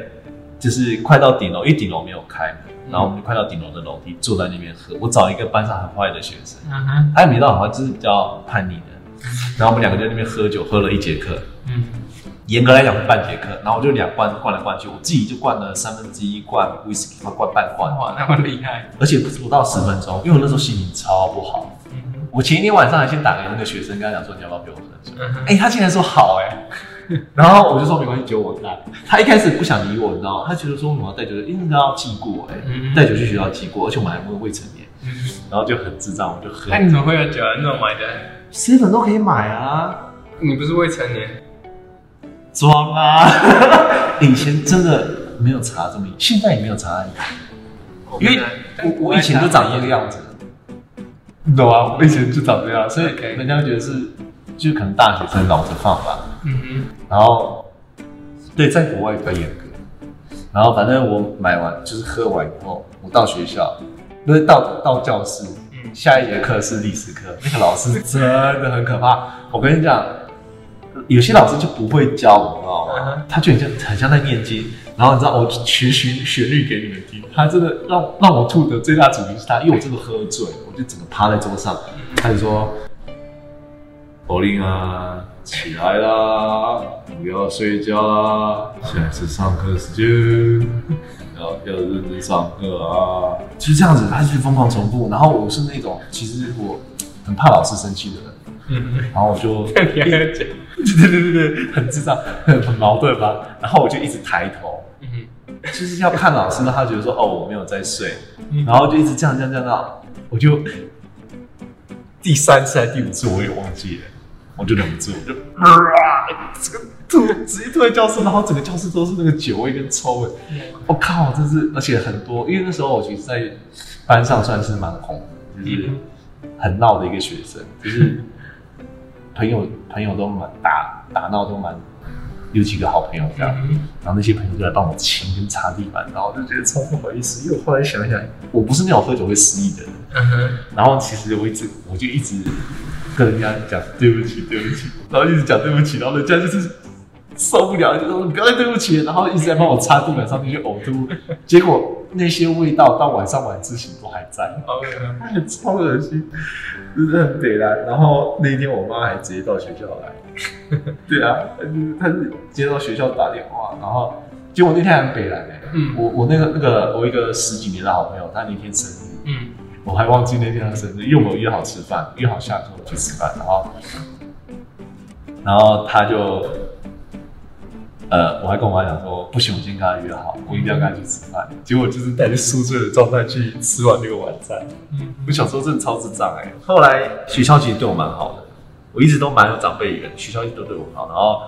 就是快到顶楼，因为顶楼没有开，然后我们就快到顶楼的楼梯，坐在那边喝。我找一个班上很坏的学生，他也没到很坏，就是比较叛逆的。然后我们两个在那边喝酒，喝了一节课，嗯严格来讲是半节课。然后我就两罐灌来灌去，我自己就灌了三分之一罐 whisky，灌灌半罐，哇，那么厉害，而且不到十分钟，因为我那时候心情超不好。嗯我前一天晚上还先打给那个学生，跟他讲说你要不要陪我喝酒。嗯哼哎、他竟然说好哎、然后我就说没关系，酒我带。他一开始不想理我，你知道吗？他觉得说我要带酒，因为他要记过哎、嗯带酒去学校记过，而且我们还不未成年，嗯，然后就很智障，我就喝那。你怎么会有酒啊？你怎么买的？seven 都可以买啊，你不是未成年？装啊！以前真的没有查这么严，现在也没有查很严，因为我我以前就长这个样子，你懂吗？我以前就长这样，所以人家会觉得是，就可能大学生老着放吧。嗯哼然后，对，在国外比较严格。然后反正我买完就是喝完以后，我到学校，不是到到教室，嗯下一节课是历史课，那个老师真的很可怕。我跟你讲，有些老师就不会教，你知道嗯吗？他就很像很像在念经。然后你知道我学旋旋律给你们听，他真的让让我吐的最大主因是他，因为我真的喝醉，我就整个趴在桌上，他就说：“柏林啊，起来啦，不要睡觉啦，现在是上课时间，要要认真上课啊。”就是这样子，他就是疯狂重复。然后我是那种其实我很怕老师生气的人，嗯然后我就？对对对对，很智障，很很矛盾吧。然后我就一直抬头，嗯就是要看老师，让他觉得说哦我没有在睡，嗯。然后就一直这样这样这样，到我就第三次还是第五次我也忘记了，我就忍不住，我就啊，这个吐直接吐在教室，然后整个教室都是那个酒味跟臭味，我、靠，真是而且很多，因为那时候我其实在班上算是蛮红，就是很闹的一个学生，就是朋友朋友都蛮打打闹都蛮有几个好朋友这样。嗯然后那些朋友就来帮我清跟擦地板，然后我就觉得超不好意思。因为我后来想一想，我不是那种喝酒会失忆的人，嗯，然后其实我一直我就一直跟人家讲对不起，对不起，然后一直讲对不起，然后人家就是受不了，就说你不要再对不起，然后一直在帮我擦地板上面去呕吐，结果那些味道到晚上晚自习都还在，超恶心，真的很北蓝。然后那一天我妈还直接到学校来，对啊，她就是她是接到学校打电话，然后结果那天还很北蓝哎、嗯。我我那个那个我一个十几年的好朋友，他那天生日，嗯。我还忘记那天他生日，因为我们约好吃饭，约好下课去吃饭，然后然后他就。呃，我还跟我妈讲说，不行，我今天跟她约好，我一定要跟她去吃饭。结果就是带着宿醉的状态去吃完那个晚餐。嗯我小时候真的超智障哎、后来学校其实对我蛮好的，我一直都蛮有长辈缘，学校一直都对我很好。然后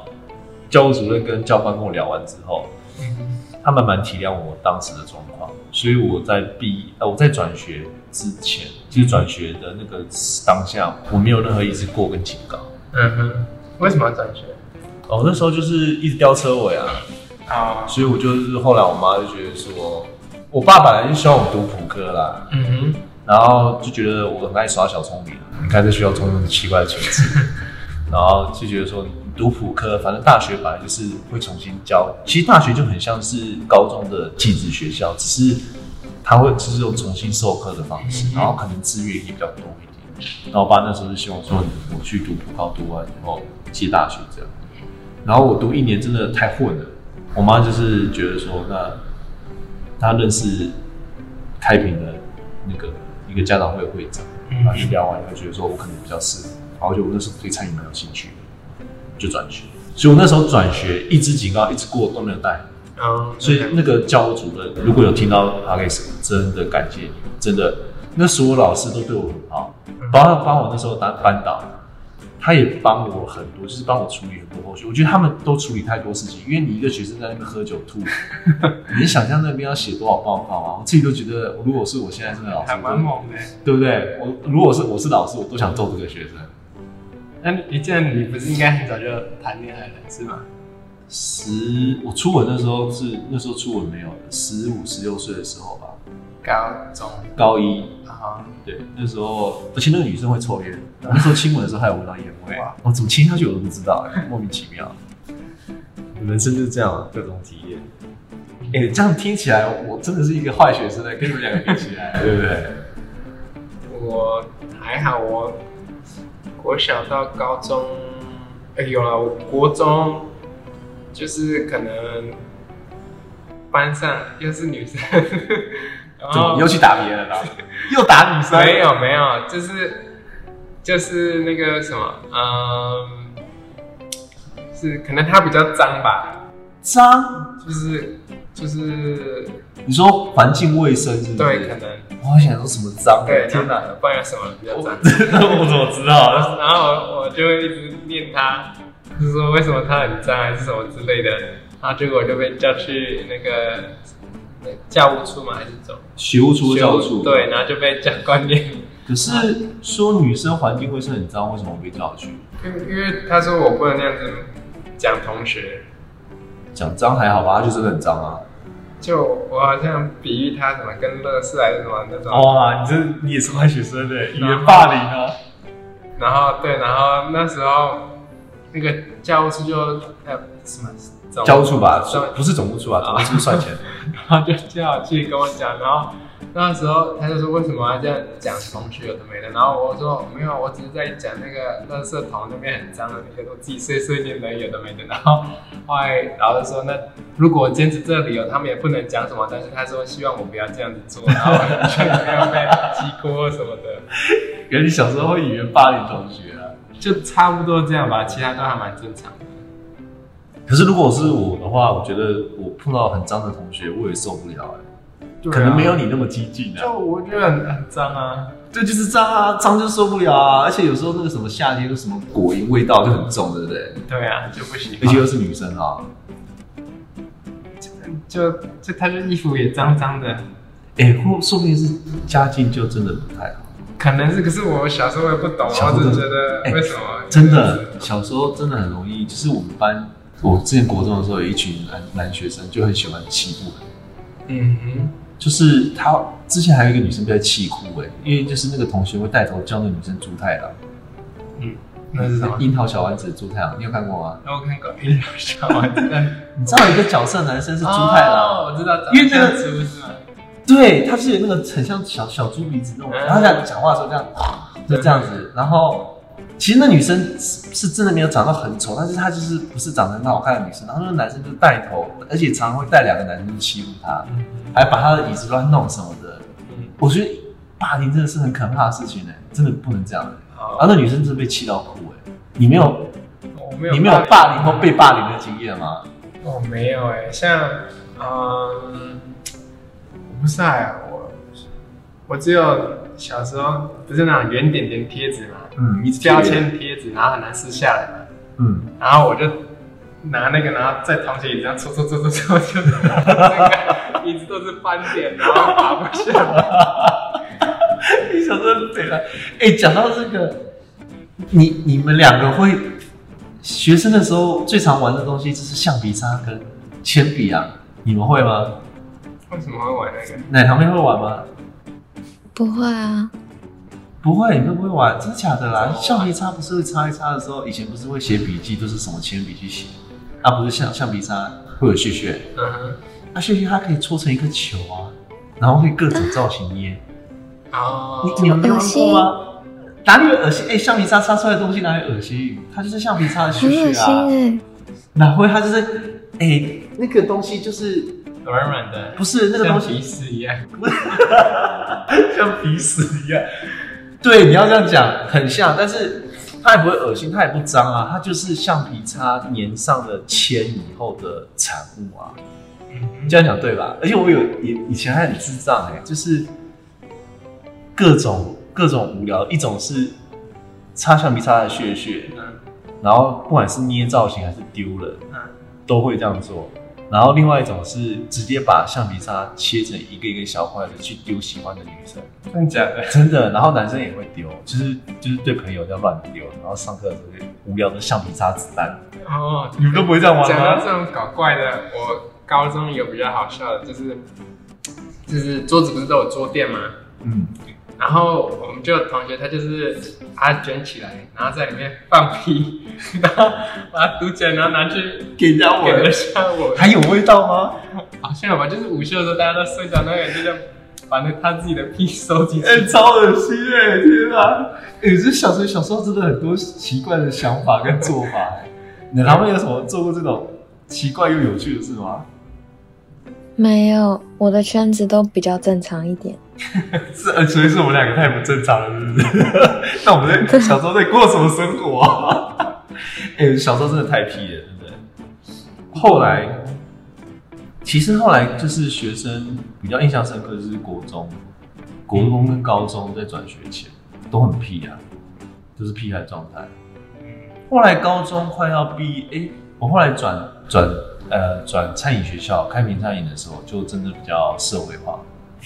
教务主任跟教官跟我聊完之后，嗯他们蛮体谅我当时的状况，所以我在毕呃我在转学之前，就是转学的那个当下，我没有任何一次过跟警告。嗯哼，为什么要转学？哦，那时候就是一直吊车尾啊，啊，所以我就是后来我妈就觉得说，我爸本来就希望我读普科啦，嗯哼，然后就觉得我很爱耍小聪明，你看在学校做那么奇怪的蠢事，然后就觉得说读普科，反正大学本来就是会重新教。其实大学就很像是高中的寄宿学校，只是他会只是用重新授课的方式，然后可能资源也比较多一点。然后我爸那时候就希望说我去读普高，读完以后接大学这样。然后我读一年真的太混了，我妈就是觉得说，那她认识开平的那个一个家长会会长，然后就聊完以后觉得说我可能比较适合，然后就我那时候对餐饮蛮有兴趣的，就转学。所以我那时候转学，一直警告一直过都没有带，嗯，所以那个教务主任如果有听到 p o d c 真的感谢你，真的，那所有老师都对我很好，包括帮我那时候当班导，他也帮我很多，就是帮我处理很多后续。我觉得他们都处理太多事情，因为你一个学生在那边喝酒吐，你能想象那边要写多少报告啊？我自己都觉得，如果是我现在是老师，还蛮猛的。对不对？我如果是我是老师，我都想揍这个学生。那你这样，你不是应该很早就谈恋爱了，是吗？十，我初吻那时候是那时候初吻没有的，十五十六岁的时候吧，高中高一。啊，对，那时候，而且那个女生会抽烟，我那时候亲吻的时候还有闻到烟味哇，我怎么亲下去我都不知道，莫名其妙。人生就是这样，各种体验。哎、这样听起来我真的是一个坏学生呢，跟你们两个比起来，对不对？我还好，我国小到高中，哎、有了，我国中就是可能班上又是女生，怎么又去打别人了？又打女生？没有没有，就是就是那个什么，嗯，是可能他比较脏吧，脏？就是就是你说环境卫生是不是？对，可能我还想说什么脏？对，天哪！不然有什么比较脏？我 怎么知道？然后我我就会一直念他，就是说为什么他很脏还是什么之类的，然后结果就被叫去那个那教务处吗，还是走学务处教务处。对，。然后就被教官念，可是说女生环境卫生很脏，为什么我被叫去？因为因为他说我不能那样子讲同学，讲脏还好吧，他就真的很脏啊。就我好像比喻他什么跟乐视还是什么那种，哇，你这你也是坏学生的，语言霸凌啊！然后对，然后那时候那个教务处就呃什么总教务处吧算，不是总务处啊，总务处算钱。然后就叫我去跟我讲，然后那时候他就说为什么要这样讲同学有的没的，然后我说没有，我只是在讲那个垃圾桶那边很脏的那个，东西碎碎念的有的没的。然后后来老师说，那如果我坚持这个理由，他们也不能讲什么，但是他说希望我不要这样子做，然后就没有被击锅什么的，原来你小时候会语言霸凌同学啊？就差不多这样吧，其他都还蛮正常的。可是如果是我的话，我觉得我碰到很脏的同学，我也受不了哎、对啊可能没有你那么激进就啊。我觉得很很脏啊，对，就是脏啊，脏就受不了啊。而且有时候那个什么夏天有什么果蝇味道就很重，对不对？对啊，就不行而且。又是女生啊。就就她的衣服也脏脏的，哎、或说不定是家境就真的不太好。可能是，可是我小时候也不懂，小时候我只觉得哎为什么、真的，小时候真的很容易，就是我们班，我之前国中的时候有一群男男学生就很喜欢欺负人，嗯哼，就是他之前还有一个女生被气哭哎、因为就是那个同学会带头叫那个女生猪太郎，嗯，那是什么？樱桃小丸子的猪太郎，你有看过吗？我看过樱桃小丸子，你知道有一个角色男生是猪太郎，哦，我知道，因为那个长得像猪是吗？对，他是有那个很像小小猪鼻子那种，嗯然后这样讲话的时候这样，就这样子，然后。其实那女生是是真的没有长得很丑，但是她就是不是长得很好看的女生。然后那个男生就带头，而且常常会带两个男生去欺负她，嗯还把她的椅子乱弄什么的。嗯，我觉得霸凌真的是很可怕的事情呢、真的不能这样、然后那女生真的被气到哭哎、你没有我没有，你没有霸凌或被霸凌的经验吗？我没有哎、像嗯，我不是啊、我我只有小时候不是那种圆点点贴纸嘛，嗯，一直标，签贴纸，然后很难撕下来嘛，嗯，然后我就拿那个，然后在同学椅子上搓搓搓搓搓，就 这个椅子都是斑点，然后爬不下来。你小时候北来，哎，讲到这个，你你们两个会学生的时候最常玩的东西就是橡皮擦跟铅笔啊，你们会吗？为什么会玩那个？奶糖妹会玩吗？不会啊，不会，你都不会玩，真的假的啦？橡皮擦不是会擦一擦的时候，以前不是会写笔记，都是什么铅笔去写？啊，不是橡橡皮擦会有屑屑，嗯哼，那屑屑它可以搓成一个球啊，然后会各种造型捏。哦，你你有没有玩过吗？哪里有恶心？哎、橡皮擦擦出来的东西哪里恶心？它就是橡皮擦的屑屑啊。哪会？它就是哎、那个东西就是软软的，不是那个东西像鼻屎一样。像鼻屎一样。对，你要这样讲，很像，但是它也不会恶心，它也不脏啊，它就是橡皮擦粘上了铅以后的产物啊。嗯这样讲对吧？而且我有以以前还很智障哎、就是各种各种无聊，一种是擦橡皮擦的屑屑，嗯然后不管是捏造型还是丢了，嗯都会这样做。然后另外一种是直接把橡皮擦切成一个一个小块的去丢喜欢的女生，真的假的？真的。然后男生也会丢，就是就是对朋友这样乱丢，然后上课的时候就无聊的橡皮擦子弹。哦，你们都不会这样玩讲到吗？这种搞怪的，我高中有比较好笑的，就是就是桌子不是都有桌垫吗？嗯，然后我们就有同学他就是把它卷起来，然后在里面放屁，然后把它堵起来，然后拿去给人家给了下我，还有味道吗？好像有吧？就是午休的时候大家都睡着，那个人就这样把那他自己的屁收集起哎、来。超恶心哎、天啊！哎、这小时候小时候真的很多奇怪的想法跟做法哎、你他们有什么做过这种奇怪又有趣的事吗？没有，我的圈子都比较正常一点。是，呃，所以是我们两个太不正常了，是不是？那我们在小时候在过什么生活、啊？哎、小时候真的太屁了，对不对。后来，其实后来就是学生比较印象深刻，就是国中、国中跟高中在转学前都很屁啊，就是屁孩状态。后来高中快要毕业，哎、我后来转转呃转餐饮学校，开平餐饮的时候，就真的比较社会化。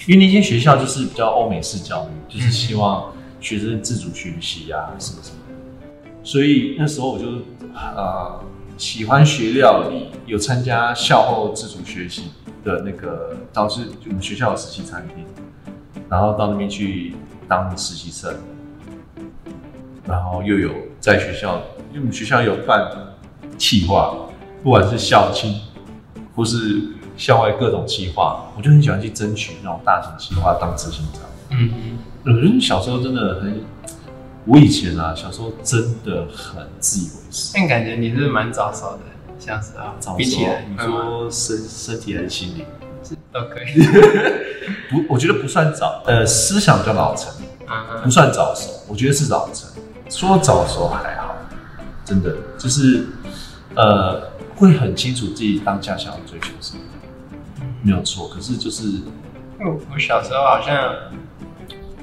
因为那间学校就是比较欧美式教育，就是希望学生自主学习啊，什么什么的。所以那时候我就呃喜欢学料理，有参加校后自主学习的那个，导致就我们学校有实习餐厅，然后到那边去当实习生，然后又有在学校，因为我们学校有办企划，不管是校庆或是校外各种计划，我就很喜欢去争取那种大型计划当执行长。嗯我觉得小时候真的很，我以前啊，小时候真的很自以为是。但感觉你是蛮早熟的，像是啊，早熟比起来，你说身身体还是心理？都可以。不，我觉得不算早，呃，思想比较老成，嗯不算早熟，我觉得是老成。说早熟还好，真的就是呃，会很清楚自己当下想要追求什么，没有错。可是就是我我小时候好像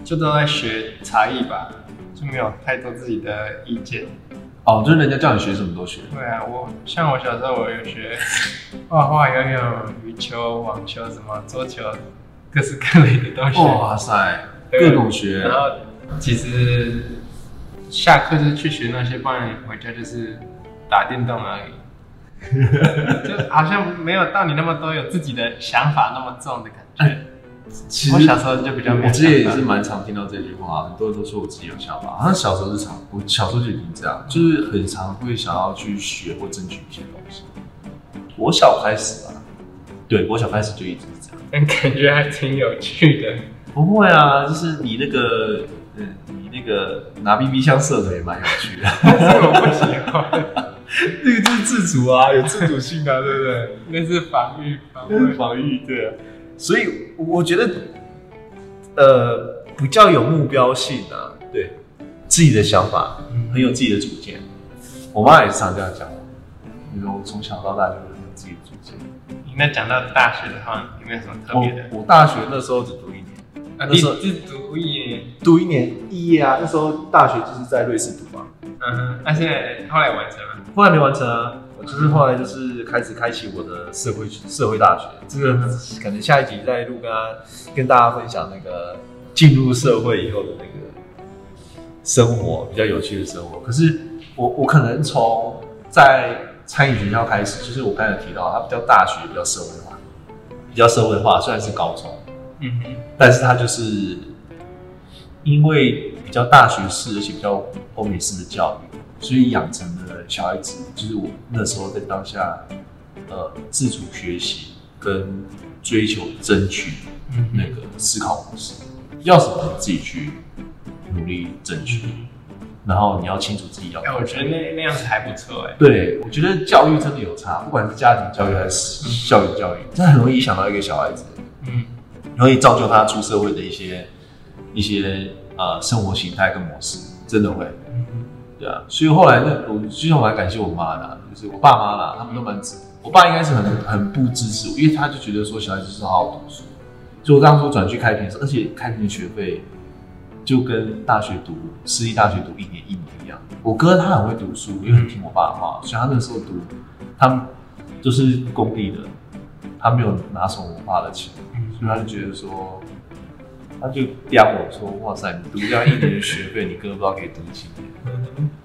就都在学才艺吧，就没有太多自己的意见。哦，就是人家叫你学什么都学。对啊，我像我小时候我有学 画画、游泳、羽球、网球、什么桌球，各式各类的都学。哇塞，各种学然，后其实下课就是去学那些，不然回家就是打电动而已。就好像没有到你那么多有自己的想法那么重的感觉。其我小时候就比较没有我之前也是蛮常听到这句话，很多人都说我自己有想法，好像小时候是常，我小时候就已经这样，就是很常会想要去学或争取一些东西。我小开始吧，对我小开始就一直是这样。但感觉还挺有趣的。不会啊，就是你那个，嗯，你那个拿 BB 枪射的也蛮有趣的，但 是我不喜欢，那个就是自主啊，有自主性啊，对不对？那是防御防那是卫。防御，对啊。所以我觉得，呃，比较有目标性啊，对自己的想法，很有自己的主见。我妈也是常这样讲我，你说我从小到大就是很有自己的主见。那讲到大学的话，有没有什么特别的？我我大学那时候只读一年，啊，那时候第第读一年，读一年毕业啊。那时候大学就是在瑞士读嘛，嗯哼，那现在后来完成了。后来没完成啊。我就是后来就是开始开启我的社会社会大学，这个可能下一集再录跟跟大家分享那个进入社会以后的那个生活比较有趣的生活。可是我我可能从在餐饮学校开始，就是我刚才提到，它比较大学比较社会化，比较社会化，虽然是高中，嗯哼，但是它就是因为比较大学式，而且比较欧美式的教育，所以养成了小孩子，就是我那时候在当下，呃，自主学习跟追求争取嗯那个思考模式，要什么你自己去努力争取，然后你要清楚自己要哎，我觉得那那样子还不错哎。对，我觉得教育真的有差，不管是家庭教育还是校园教育，这很容易影响到一个小孩子，嗯。容易造就他出社会的一些一些呃生活形态跟模式，真的会。对啊，所以后来那我其实我蛮感谢我妈的、就是我爸妈啦，他们都蛮支。我爸应该是很很不支持我，因为他就觉得说小孩子是好好读书。所以我当初转去开平的时候，而且开平的学费就跟大学读私立大学读一年一模一样。我哥他很会读书，因为很听我爸的话，所以他那时候读他们都是公立的，他没有拿什么我爸的钱，所以他就觉得说，他就刁我说：“哇塞，你读这样一年的学费，你哥不知道可以读几年。”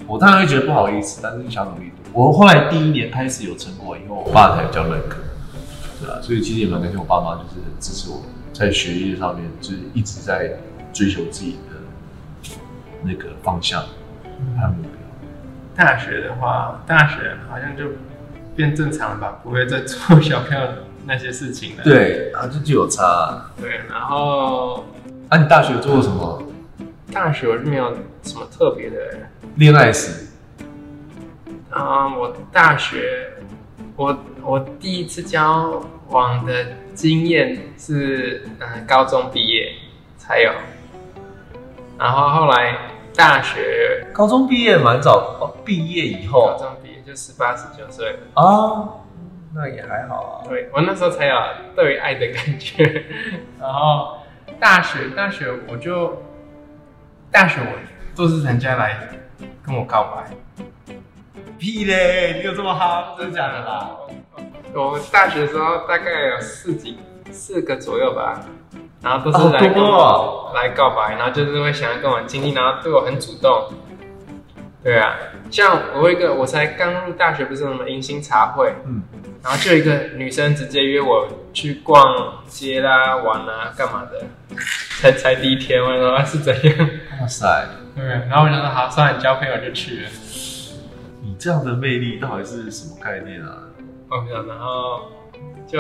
我当然会觉得不好意思，但是想努力读。我后来第一年开始有成果以后，我爸才比较认可，对啊，所以其实也蛮感谢我爸妈，就是很支持我在学业上面，就是一直在追求自己的那个方向和目标。大学的话，大学好像就变正常了吧，不会再做小朋友那些事情了。对，啊，这就有差、啊。对，然后啊，你大学有做过什么大学我是没有什么特别的。恋爱史？啊、我大学，我我第一次交往的经验是，嗯、高中毕业才有，然后后来大学，高中毕业蛮早，哦，毕业以后高中毕业就十八十九岁，啊，那也还好啊。对我那时候才有对爱的感觉，然后大学大学我就大学我都是人家来跟我告白，屁嘞，你有这么哈？真的假的啦？我大学的时候大概有四几四个左右吧，然后都是来跟我、哦来告白，然后就是会想要跟我经历，然后对我很主动。对啊，像我有一个我才刚入大学，不是什么迎新茶会，嗯，然后就有一个女生直接约我去逛街啦、玩啊、干嘛的，才才第一天，我说啊是怎样？哇塞，对，然后我就说好，算了，交朋友就去了。你这样的魅力到底是什么概念啊？哦，没有，然后就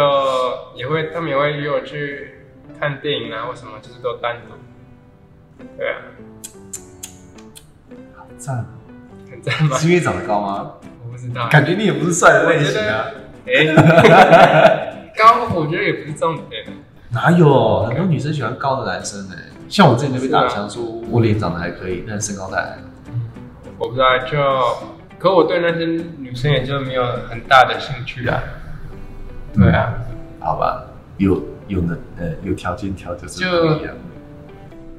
也会，他们也会约我去看电影啊，或什么，就是都单独。对啊，好赞！很赞吗？是因为长得高吗？我不知道。感觉你也不是帅的类型啊。哎、高我觉得也不是重点。哪有？很多女生喜欢高的男生呢、像我之前就被打枪说我脸长得还可以，但是身高太矮。我不知道，就可我对那些女生也就没有很大的兴趣啊。对啊，好吧，有有能呃有条件挑就是就不一样。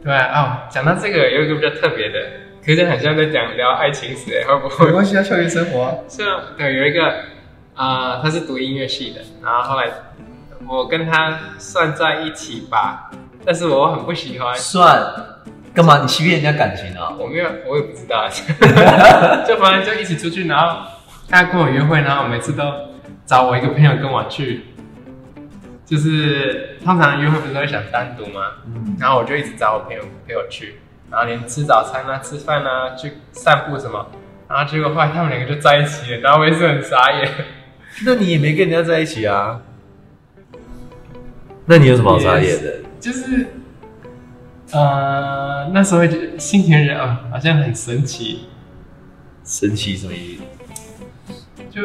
对啊。哦，讲到这个，有一个比较特别的，可是很像在讲聊爱情史，哎，会不会？关系啊，校园生活啊。是啊，对，有一个啊、呃他是读音乐系的，然后后来我跟他算在一起吧，但是我很不喜欢，算干嘛？你欺骗人家感情啊？我没有，我也不知道，就反正就一起出去，然后他跟我约会，然后每次都找我一个朋友跟我去，就是通常约会不是会想单独吗？嗯，然后我就一直找我朋友陪我去，然后连吃早餐啊、吃饭啊、去散步什么，然后结果后来他们两个就在一起了，然后我也是很傻眼。那你也没跟人家在一起啊？那你有什么好傻眼的？就是，呃，那时候会觉得心情人啊、好像很神奇，神奇什么意思？就，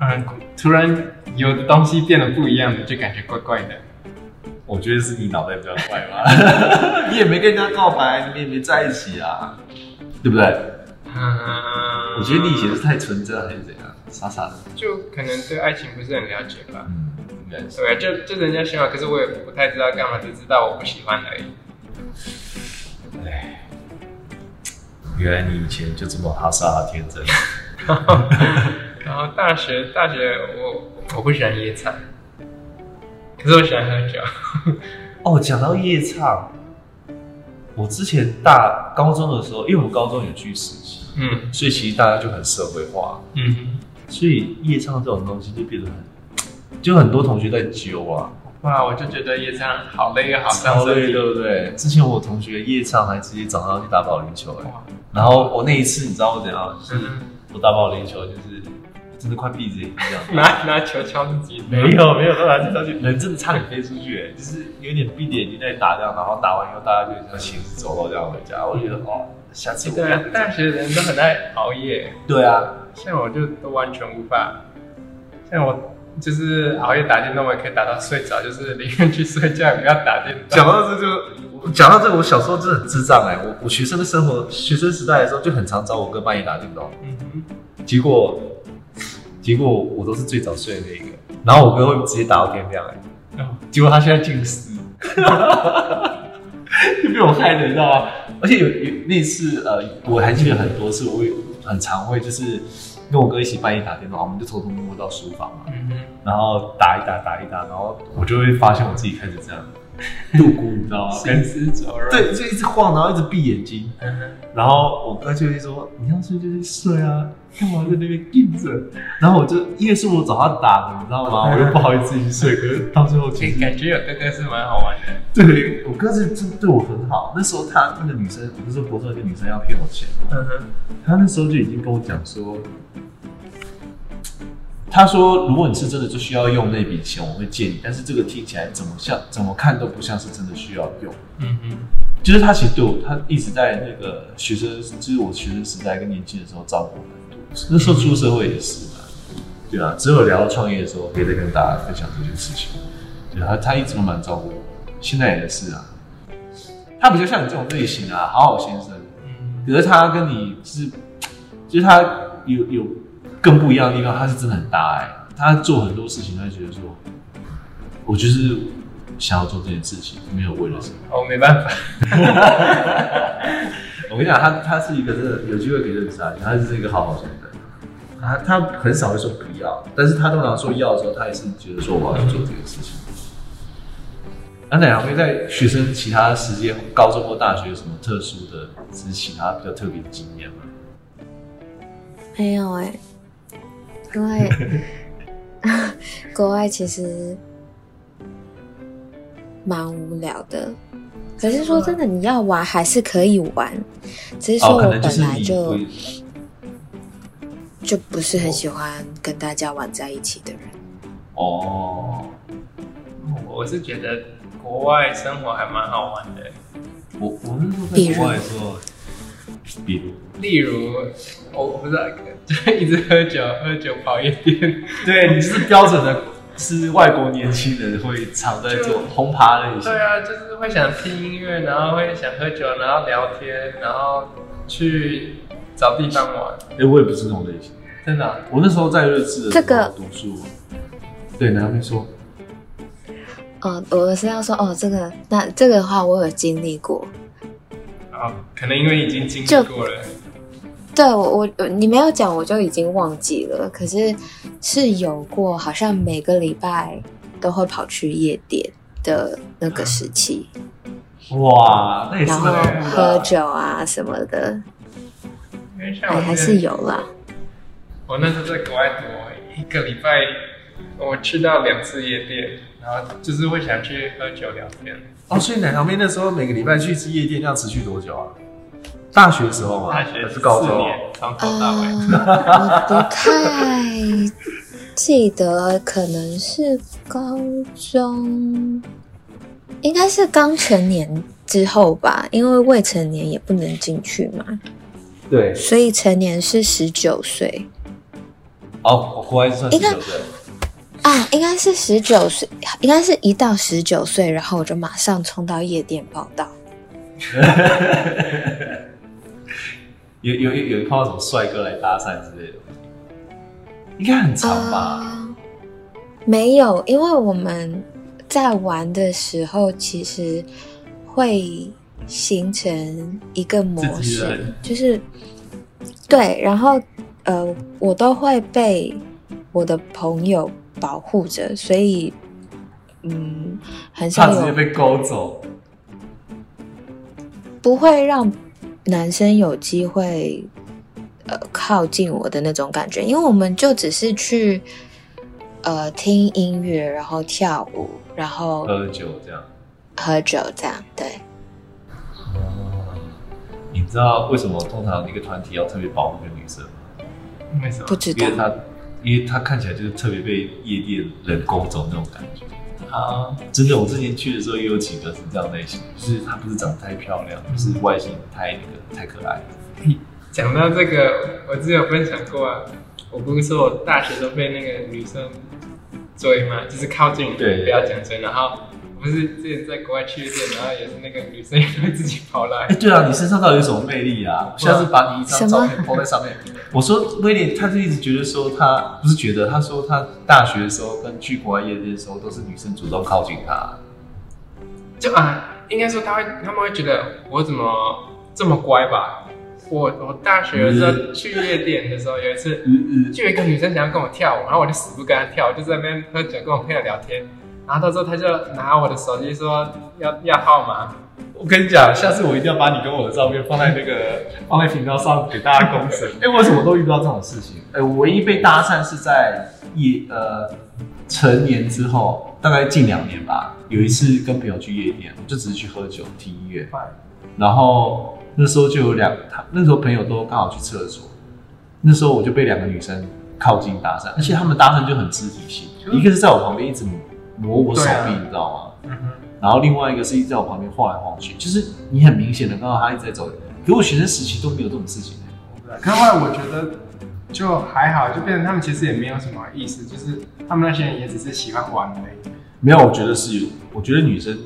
嗯，突然有的东西变得不一样了，就感觉怪怪的。我觉得是你脑袋比较怪吧。你也没跟人家告白，你们也没在一起啊，对不对？嗯，我觉得你以前是太纯真还是怎样，傻傻的。就可能对爱情不是很了解吧。嗯，对，就就人家喜欢，可是我也不太知道干嘛，只知道我不喜欢而已。哎，原来你以前就这么哈傻哈天真。然后大学大学我我不喜欢夜唱，可是我喜欢喝酒。哦，讲到夜唱，我之前大高中的时候，因为我们高中有去实习，嗯所以其实大家就很社会化，嗯，所以夜唱这种东西就变得很，就很多同学在揪啊。哇，我就觉得夜唱好累啊，好伤超累。对不对？之前我同学夜唱还直接早上去打保龄球，哎，哇，然后我那一次你知道我怎样？就是嗯我打保龄球，就是真的快闭着眼睛这样。拿拿球敲自己，没有没有，到哪去上去，人真的差点飞出去，哎，就是有点闭着眼睛在打这样，然后打完以后大家就像行尸走肉这样回家。我觉得哦，下次我不对啊大学人都很爱熬夜，对啊，像我就都完全无法。像我就是熬夜打电动，我也可以打到睡着，就是宁愿去睡觉，也不要打电动。讲到这就讲到这个，我小时候真的很智障哎、我我学生的生活，学生时代的时候就很常找我哥半夜打电动，嗯哼，结果结果我都是最早睡的那一个，然后我哥会直接打到天亮哎、哦结果他现在近视，就被我害的，你知道吗？而且有有那次呃，我还记得很多次，我会很常会就是跟我哥一起半夜打电话，我们就偷偷摸摸到书房嘛，嗯，然后打一打打一打，然后我就会发现我自己开始这样 度孤，你知道吗？对，就一直晃，然后一直闭眼睛，嗯，然后我哥就会说：“你要睡就去睡啊，干嘛在那边硬着？”然后我就因为是我找他打的，你知道吗？我又不好意思去睡，可是到最后其实感觉有哥哥是蛮好玩的。对我哥是真对我很好。那时候他那个女生，我那时候国中有个女生要骗我钱，嗯哼，他那时候就已经跟我讲说，他说如果你是真的就需要用那笔钱，我会借你，但是这个听起来怎么像怎么看都不像是真的需要用。嗯嗯，就是他其实对我，他一直在那个学生，就是我学生时代跟年轻的时候照顾我很多。那时候出社会也是嘛，对啊，只有聊到创业的时候，可以再跟大家分享这件事情。对啊，他他一直都蛮照顾我，现在也是啊。他比较像你这种类型啊，好好先生。嗯可是他跟你是，就是他有有更不一样的地方，他是真的很大爱。他做很多事情，他就觉得说，我就是想要做这件事情，没有为了什么。哦没办法。我跟你讲，他他是一个真的有机会可以认识他，他是一个好好先生。他他很少会说不要，但是他通常说要的时候，他也是觉得说我要去做这件事情。那奶两位在学生其他时间，高中或大学有什么特殊的，只是其他比较特别的经验吗？没有哎、因为 国外其实蛮无聊的。可是说真的，你要玩还是可以玩，只是说我本来就、会就不是很喜欢跟大家玩在一起的人。哦，我是觉得国外生活还蛮好玩的，我我那时候比如在国外的时候，比如例如我我不知道，就 一直喝酒，喝酒跑夜店，对你是标准的，是外国年轻人会常在做轰趴类型对。啊，就是会想听音乐，然后会想喝酒，然后聊天，然后去找地方玩，哎、我也不是这种类型。真的啊、我那时候在瑞士的时候这个读书，对，南边说，哦，我是要说哦，这个那这个的话，我有经历过。可能因为已经经过了，对我我我你没有讲，我就已经忘记了。可是是有过，好像每个礼拜都会跑去夜店的那个时期，哇，那也是然后喝酒啊什么的，因为像我还还是有啦。我那时候在国外读，一个礼拜我去到两次夜店，然后就是会想去喝酒聊天。哦，所以奶糖妹那时候每个礼拜去一次夜店，要持续多久啊？大学的时候吗？大学还是高中？四年，从头到尾。呃，我不太记得，可能是高中，应该是刚成年之后吧，因为未成年也不能进去嘛，对，所以成年是十九岁哦，我国外是算十应该九岁。啊，应该是十九岁，应该是一到十九岁，然后我就马上冲到夜店报道。有有有有碰到什么帅哥来搭讪之类的？应该很长吧？呃没有，因为我们在玩的时候，其实会形成一个模式，就是对，然后呃，我都会被我的朋友保护着，所以嗯，很少有怕直接被勾走。不会让男生有机会呃靠近我的那种感觉，因为我们就只是去呃听音乐，然后跳舞，然后喝酒这样。喝酒这样，对。你知道为什么通常一个团体要特别保护一个女生吗？为什么不？知道因为她，因为她看起来就是特别被夜店人工走那种感觉。啊，真的，我之前去的时候也有几个是这样类型，就是她不是长得太漂亮，就是外形太那个太可爱。讲到这个，我之前有分享过啊，我不是说我大学都被那个女生追嘛，就是靠近，对不要讲追，然后不是之前在国外去夜店，然后也是那个女生也会自己跑来哎、，对啊，你身上到底有什么魅力啊？我下次把你一张照片放在上面。我说威廉，他就一直觉得说他不是觉得，他说他大学的时候跟去国外夜店的时候，都是女生主动靠近他。就啊，应该说他会，他们会觉得我怎么这么乖吧？我我大学的时候去夜店的时候，有一次嗯嗯，就有一个女生想要跟我跳舞，然后我就死不跟她跳，我就在那边喝酒跟我朋友聊天，然后到时候他就拿我的手机说要要号码，我跟你讲，下次我一定要把你跟我的照片放在那个 放在频道上给大家公审。哎、我怎么都遇不到这种事情？哎、我唯一被搭讪是在夜呃成年之后，大概近两年吧。有一次跟朋友去夜店，我就只是去喝酒听音乐，然后那时候就有两，他那时候朋友都刚好去厕所，那时候我就被两个女生靠近搭讪，而且他们搭讪就很肢体性，一个是在我旁边一直摸我手臂，你知道吗？嗯，然后另外一个是一直在我旁边晃来晃去，就是你很明显的看到他一直在走。可我学生时期都没有这种事情、可是后来我觉得就还好，就变成他们其实也没有什么意思，就是他们那些人也只是喜欢玩而已。没有，我觉得是有，我觉得女生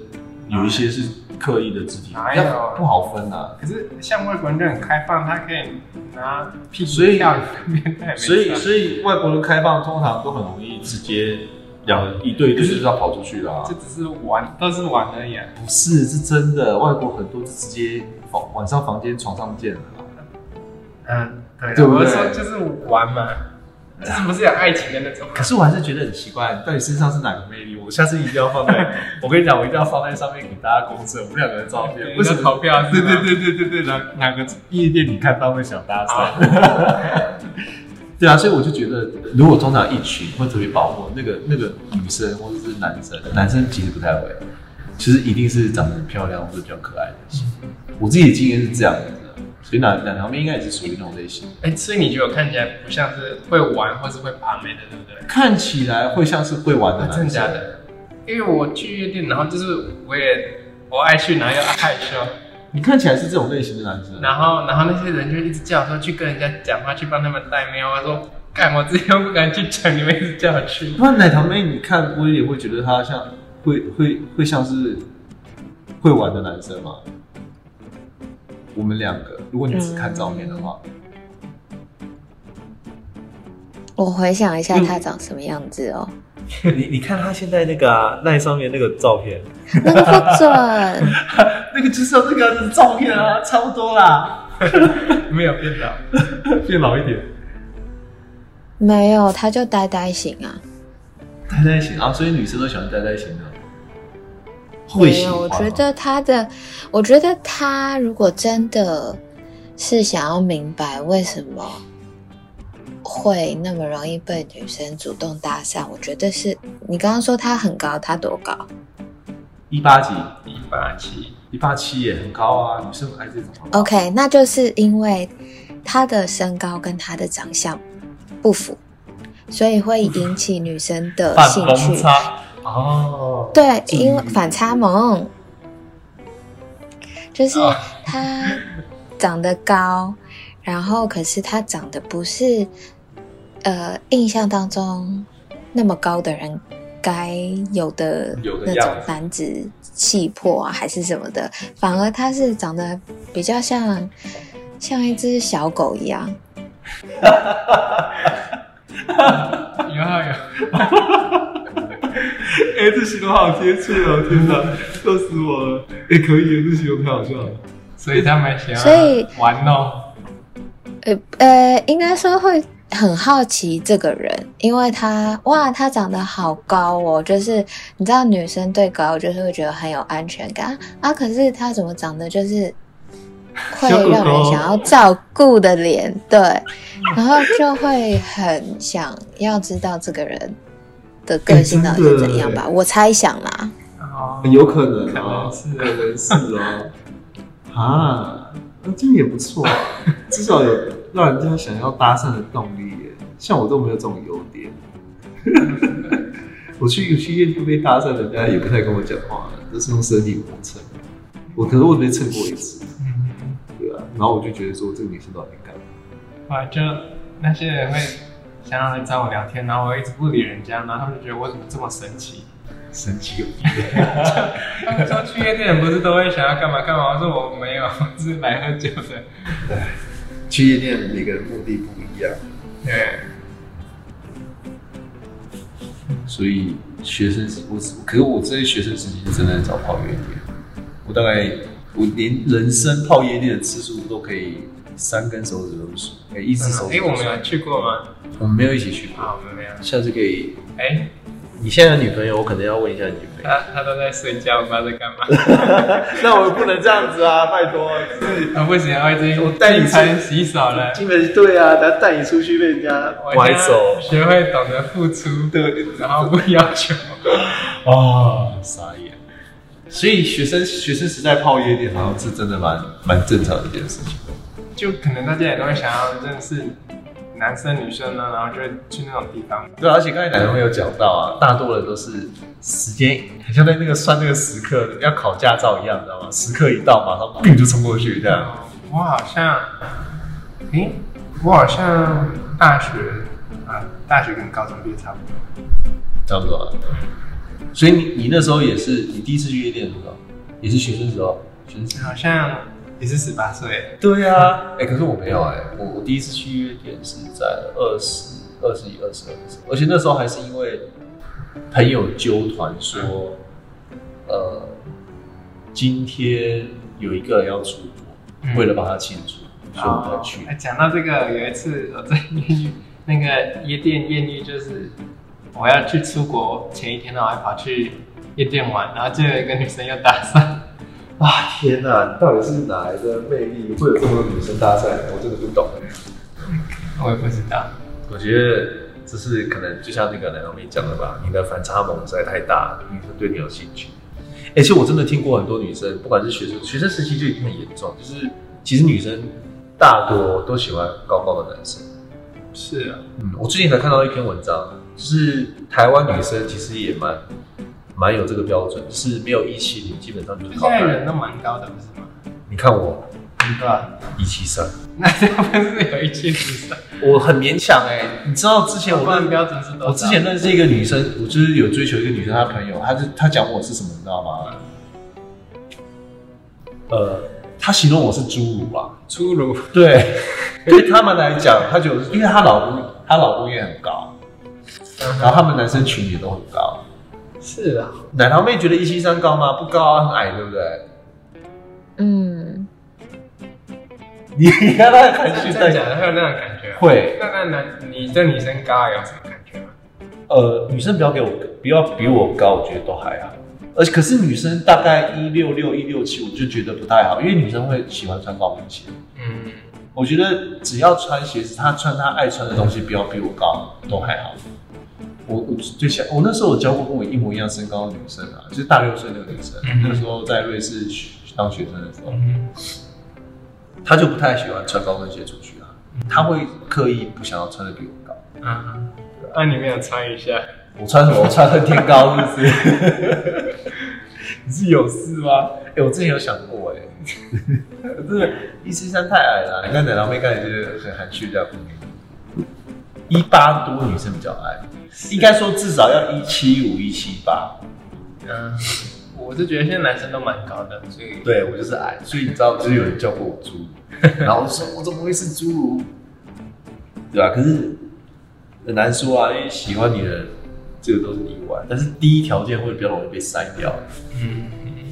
有一些是刻意的肢体，哪有不好分啊。可是像外国人就很开放，他可以拿屁股所以所以，所以外国人开放通常都很容易直接两人一对一对就是要跑出去了、啊这。只是玩，都是玩而已啊。不是，是真的，外国很多就直接房晚上房间床上见了啦。嗯，对啊，对不对我是说就是玩嘛，就是不是有爱情的那种。可是我还是觉得很奇怪，到底身上是哪个魅力？我下次一定要放在，我跟你讲，我一定要放在上面给大家公证我们两个的照片。为什么投票是吗？对对对对对对，哪哪个夜店你看到会想搭讪？对啊，所以我就觉得，如果通常一群会特别保护那个那个女生或者是男生，男生其实不太会，其实一定是长得很漂亮或者比较可爱的。我自己的经验是这样的，所以两两条妹应该也是属于那种类型，哎，所以你觉得我看起来不像是会玩或是会爬妹的，对不对？看起来会像是会玩的啊男生。真的假的？因为我去夜店，然后就是我也我爱去，然后又害羞，你看起来是这种类型的男生，然后然后那些人就一直叫我说去跟人家讲话，去帮他们带妹。我说干，我自己又不敢去讲，你们一直叫我去。那奶糖妹，你看威廉会觉得他像会会会像是会玩的男生吗？我们两个，如果你只看照片的话，我回想一下他长什么样子哦，你你看他现在那个啊，那上面那个照片，那个不准，那个就是那个照片啊，差不多啦，没有变老，变老一点，没有，他就呆呆型啊。呆呆型啊，所以女生都喜欢呆呆型的，会没有，喜。我觉得他的，我觉得他如果真的是想要明白为什么会那么容易被女生主动搭讪，我觉得是你刚刚说他很高，他多高？一八几，一八七，一八七也很高啊，女生很爱这种。OK，那就是因为他的身高跟他的长相不符，所以会引起女生的反兴趣。哦，对，因为反差萌，就是啊他长得高，然后可是他长得不是呃印象当中那么高的人该有的那种男子气魄啊，还是什么的，反而他是长得比较像像一只小狗一样。有啊有，哎、这形容好贴切哦！天哪，笑死我了！哎、可以，这形容太好笑了。所以他们喜欢所以玩弄。呃呃，应该说会很好奇这个人，因为他哇，他长得好高哦，就是你知道女生对高就是会觉得很有安全感啊，可是他怎么长得就是会让人想要照顾的脸，对，然后就会很想要知道这个人的个性到底是怎样吧，哎我猜想啦。哦，有可能可哦能，是可能是哦。啊，那这样也不错啊，至少有让人家想要搭讪的动力耶。像我都没有这种优点。我去去夜店被搭讪，人家也不太跟我讲话，都是用身体磨蹭。我可是我被蹭过一次，嗯，对啊，然后我就觉得说这个女生到底在干嘛？哇，就那些人会想要来找我聊天，然后我一直不理人家，然后他们就觉得我怎么这么神奇。神奇有病！他们说去夜店不是都会想要干嘛干嘛？我说我没有，我只是来喝酒的。去夜店每个人目的不一样，对，所以学生时我可是我这些学生时期是真的在找泡夜店，我大概我连人生泡夜店的次数都可以三根手指头数，哎，一只手指哎。我们有去过吗？我们没有一起去过，啊，我们没有。下次可以。哎，你现在有女朋友，我可能要问一下你女朋友。他他都在睡觉，我不知道在干嘛。那我不能这样子啊，拜托。啊，不行，我已经我带你进餐洗澡了。基本对啊，等下带你出去被人家我拐走学会懂得付出，对，然后不要求。哦，傻眼。所以学生学生时代泡夜店，好像是真的蛮蛮正常的一件事情。就可能大家也都会想要认识男生女生呢，然后就会去那种地方。对啊，而且刚才奶奶有讲到啊，大多人都是时间，很像在那个算那个时刻，要考驾照一样，知道吗？时刻一到，马上并就冲过去这样。哦我好像，诶，我好像大学啊，大学跟高中毕业差不多。差不多、啊。所以你你那时候也是，你第一次去夜店的时候，也是学生时候，学生。好像也是十八岁，对啊，哎、可是我没有哎、我我第一次去夜店是在二十二十一、二十二的时候，而且那时候还是因为朋友纠团说，呃，今天有一个人要出国，嗯。为了帮他庆祝，所以我们才去。哎，讲到这个，有一次我在艳遇那个夜店艳遇，就是我要去出国前一天呢，我还跑去夜店玩，然后就有一个女生要搭讪，啊天哪，你到底是哪来的魅力，会有这么多女生搭讪？我真的不懂。我也不知道。我觉得这是可能就像那个南小妹讲的吧，你的反差萌实在太大了，女生对你有兴趣。而且我真的听过很多女生，不管是学生学生时期就已经很严重，就是其实女生大多都喜欢高高的男生。是啊，嗯，我最近才看到一篇文章，就是台湾女生其实也蛮蛮有这个标准，是没有一七零，基本上就是现在人都蛮高的，不是吗？你看我对吧？一七三，那这样不是有一七零三？我很勉强哎、你知道之前我认我的标准是多少？我之前认识一个女生，我就是有追求一个女生，她朋友，她是她讲我是什么，你知道吗？呃，她形容我是侏儒啊。侏儒，对，对他们来讲，她就是因为她老公，她老公也很高，然后他们男生群也都很高。是啊，奶糖妹觉得一七三高吗？不高啊，很矮，对不对？嗯，你看她的含蓄在真的假的会有那种感觉？。会，那那男你对女生高有什么感觉吗？呃，女生不要给我不要比我高，我觉得都还好。而且可是女生大概一六六一六七，我就觉得不太好，因为女生会喜欢穿高跟鞋。嗯，我觉得只要穿鞋子，她穿她爱穿的东西，不要比我高，都还好。我我最想，我那时候我教过跟我一模一样身高的女生啊，就是大六岁那个女生，嗯那时候在瑞士学当学生的时候，嗯她就不太喜欢穿高跟鞋出去啊，她会刻意不想要穿的比我高。嗯，那你没有穿一下？我穿什么？我穿恨天高是不是？你是有事吗？哎、我之前有想过哎、真的，一七三太矮了。你看奶酪妹刚才就是很含蓄这样，一八多女生比较矮，应该说至少要一七五、一七八。嗯，我是觉得现在男生都蛮高的，所以对我就是矮，所以你知道，就是有人叫过我侏儒，然后我说我怎么会是侏儒？对吧、可是很难说啊，因为喜欢你的人，这个都是意外。但是第一条件会比较容易被筛掉，嗯，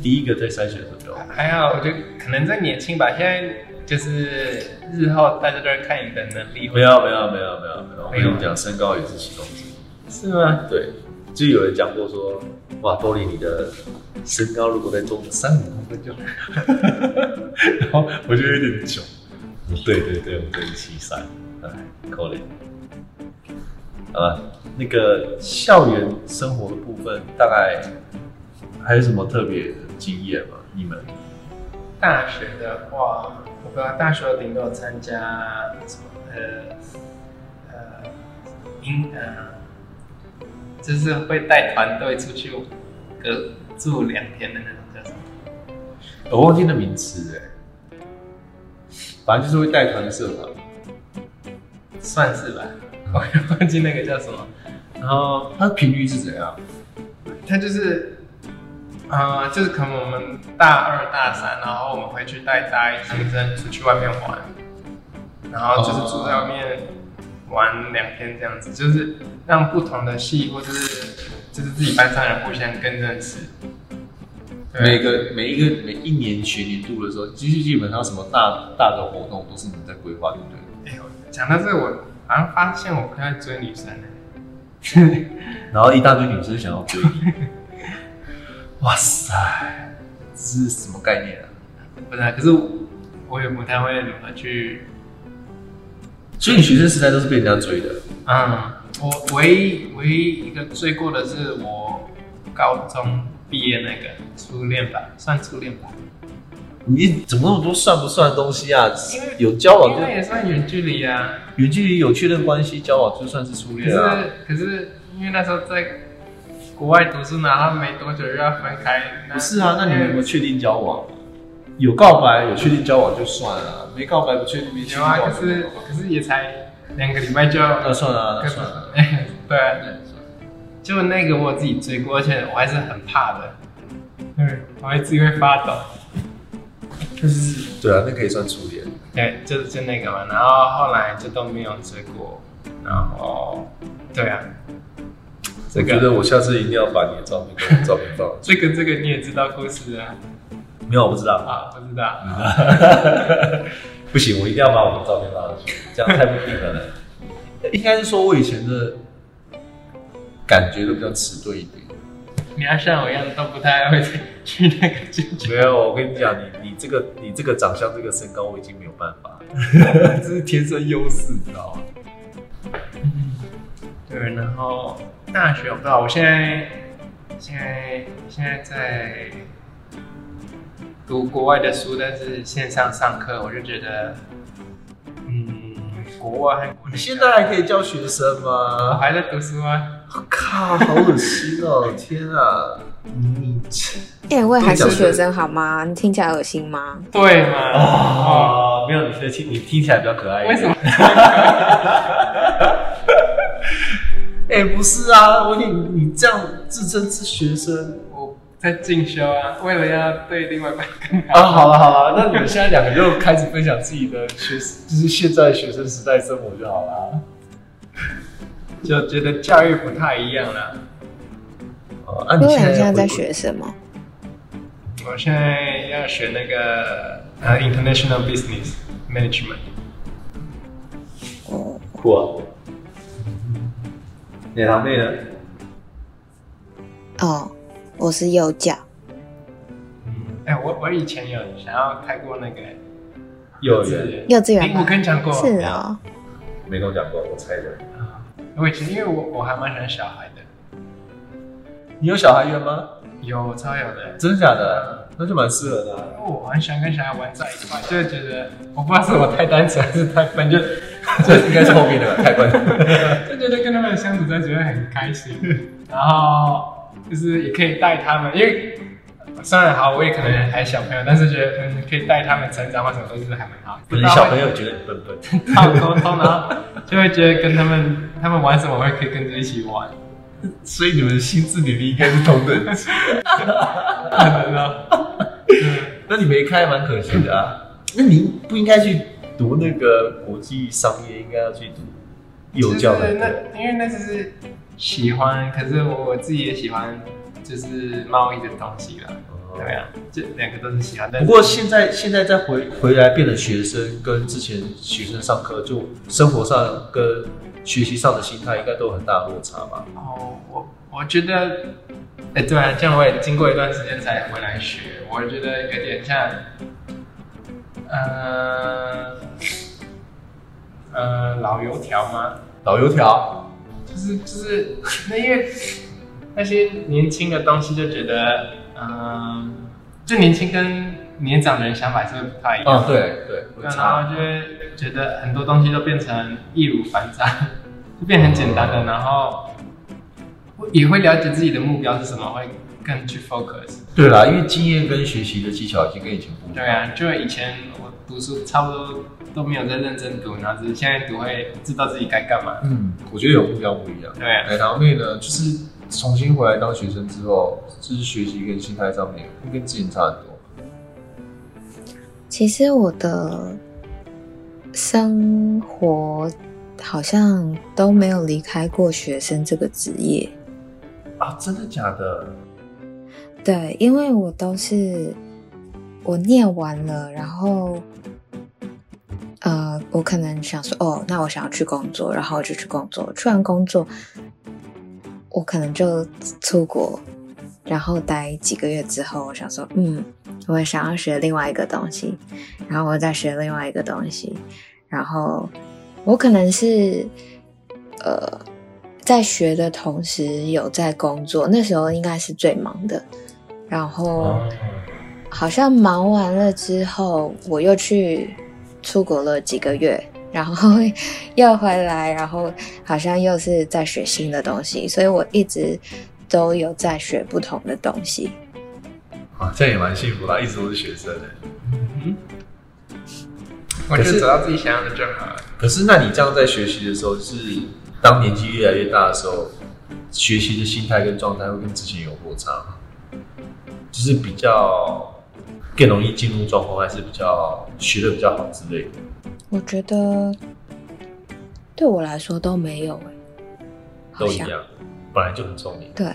第一个在筛选的时候比较。还好，我觉得可能在年轻吧，现在就是日后大家都会看你的能力，没有没有没有没有没有，我跟你讲，身高也是其中之一。是吗？对，就有人讲过说，哇，多利你的身高如果再多三五公分就好，然后我就有点囧。对对对，我对一七三，哎，可怜。呃，那个校园生活的部分，大概还有什么特别的经验吗？你们？大学的话，我不知道大学顶多有参加什么呃呃英呃，就是会带团队出去隔住两天的那种叫什么？我忘记那名词哎，反正就是会带团的社团。算是吧，我 也忘记那个叫什么。然后它频率是怎样？它就是，呃，就是可能我们大二、大三，然后我们会去带大一新生出去外面玩，然后就是住在外面玩两天这样子，就是让不同的系或者是就是自己班上人互相更认识。每个每一个每一年学年度的时候，其实基本上什么大大的活动都是你在规划，对不对？哎呦，讲到这个，我好像发现我不太追女生了。然后一大堆女生想要追你，哇塞，这是什么概念啊？不是啊，可是我也不太会如何去所以你学生时代都是被人家追的，嗯，我唯一唯一一个追过的是我高中毕业那个初恋吧，算初恋吧，你怎么那么多算不算的东西啊？有交往就也算远距离啊。远距离有确认关系，交往就算是初可恋啊。是可是因为那时候在国外读书，然后没多久又要分开。不是啊，那你们有没有确定交往？有告白，有确定交往就算了，没告白不确定没确定有啊，可是可是也才两个礼拜就那算了啊，那跟算了。哎，对啊，就那个我自己追过，而且我还是很怕的，嗯，我还自己会发抖。就是对啊，那可以算初恋。对，就就那个嘛，然后后来就都没有追过，然后对啊，这个我觉得我下次一定要把你的照片跟我照片放。这个这个你也知道故事啊？没有，我不知道。啊，不知道，不行，我一定要把我的照片发上去，这样太不平衡了。应该是说我以前的感觉都比较迟钝一点。你要像我一样都不太会去那个进去。没有，我跟你讲，你你这个你这个长相这个身高，我已经没有办法，这是天生优势，你知道吗？对，然后大学我不知道，我现在现在现在在读国外的书，但是线上上课，我就觉得，嗯，国外和国内你现在还可以教学生吗？我还在读书啊，靠，好恶心哦！天啊，你哎、我也还是学生好吗？你听起来恶心吗？对嘛？哦，啊，没有，你的听你听起来比较可爱一点。为什么？哎、不是啊，我你你这样自称是学生我在进修啊，为了要对另外一半更好。啊？好了好了，那你们现在两个就开始分享自己的学，就是现在学生时代生活就好了。就觉得教育不太一样了。哦，啊，你现在现在在学什么？我现在要学那个呃 International Business Management。哦，酷啊？你堂妹呢？哦，我是幼教。哎、我我以前有想要开过那个幼儿稚园园，幼稚园吗诶我跟你讲过，是哦，没跟我讲过，我猜的。我以前因为我我还蛮喜欢小孩的，你有小孩缘吗？有超有的，真的假的？那就蛮适合的、啊。因为我很喜欢跟小孩玩在一块，就是觉得我不知道是我太单纯还是太笨，就 这应该是后面的太笨。就觉得跟他们相处在一起会很开心，然后就是也可以带他们，因为虽然好，我也可能还小朋友，但是觉得嗯可以带他们成长或什么都是还蛮好。可能小朋友觉得你笨笨。好沟通，然后就会觉得跟他们他们玩什么，我也可以跟着一起玩，所以你们的心智年龄应该是同等级。可能哦。那你没开，蛮可惜的啊。那你不应该去读那个国际商业，应该要去读幼教的。就是那因为那只是喜欢，可是我我自己也喜欢，就是贸易的东西啦。对啊，这两个都是喜欢。但不过现在现在再回回来变成学生，跟之前学生上课，就生活上跟学习上的心态，应该都有很大的落差吧？哦，我我觉得，哎、对啊，这样我也经过一段时间才回来学，我觉得有点像，呃，呃，老油条吗？老油条，就是就是那因为那些年轻的东西就觉得，嗯，就年轻跟年长的人想法是不太一样。嗯，对对，会然。后就会觉得很多东西都变成易如反掌，就变很简单的，然后也会了解自己的目标是什么，会更去 focus。对啦，因为经验跟学习的技巧已经跟以前不一样。对啊，就以前我读书差不多都没有在认真读，然后只是现在读会知道自己该干嘛。嗯，我觉得有目标不一样。对啊，奶糖妹呢，就是重新回来当学生之后，就是学习跟心态上面会跟之前差很多。其实我的生活好像都没有离开过学生这个职业。啊，真的假的？对，因为我都是我念完了，然后呃，我可能想说，哦，那我想要去工作，然后我就去工作。去完工作，我可能就出国，然后待几个月之后，我想说，嗯，我想要学另外一个东西，然后我再学另外一个东西，然后我可能是呃。在学的同时有在工作，那时候应该是最忙的。然后哦好像忙完了之后，我又去出国了几个月，然后 又回来，然后好像又是在学新的东西，所以我一直都有在学不同的东西。啊，这样也蛮幸福的，一直都是学生的。嗯，我觉得找到自己想要的就好了。可是，那你这样在学习的时候，是当年纪越来越大的时候，学习的心态跟状态会跟之前有落差吗？就是比较更容易进入状况，还是比较学的比较好之类的？我觉得对我来说都没有哎、都一样，本来就很聪明。对，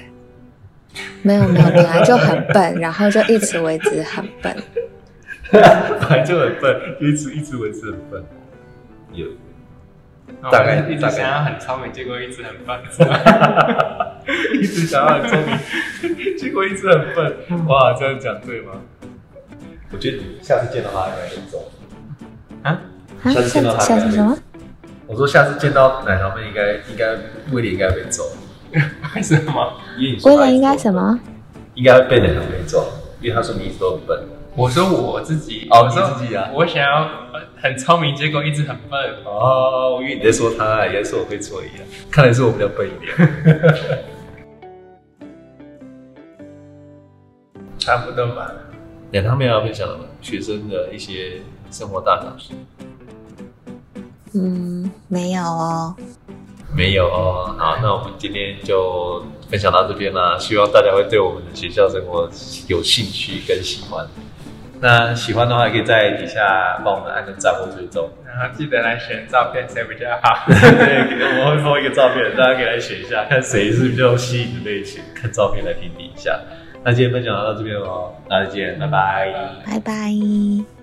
没有没有，本来就很笨，然后就一直为之很笨。本来就很笨，就一直一直维持很笨。有，大概大概一直想要很聪明，结果一直很笨？一直想要很聪明，结果一直很笨。哇，这样讲对吗？我觉得你下次见到他应该会走。啊？啊，下次见到他下次什么？我说下次见到奶糖妹，应该应该威廉应该会走，为什么？威廉应该什么？应该会被奶糖妹揍，因为他说你一直都很笨。我说我自己，哦我说你自己啊我想要呃很聪明，结果一直很笨。哦，我以为你在说他，原来是我会错一样。看来是我比较笨一点。差不多吧。奶糖妹要分享学生的一些生活大小事。嗯，没有哦。没有哦，好，那我们今天就分享到这边啦。希望大家会对我们的学校生活有兴趣跟喜欢。那喜欢的话，可以在底下帮我们按个赞或追踪。然后记得来选照片谁比较好。对，我会放一个照片，大家可以来选一下，看谁是比较吸引的类型，看照片来评比一下。那今天分享到这边喽，大家再见，拜拜。拜拜。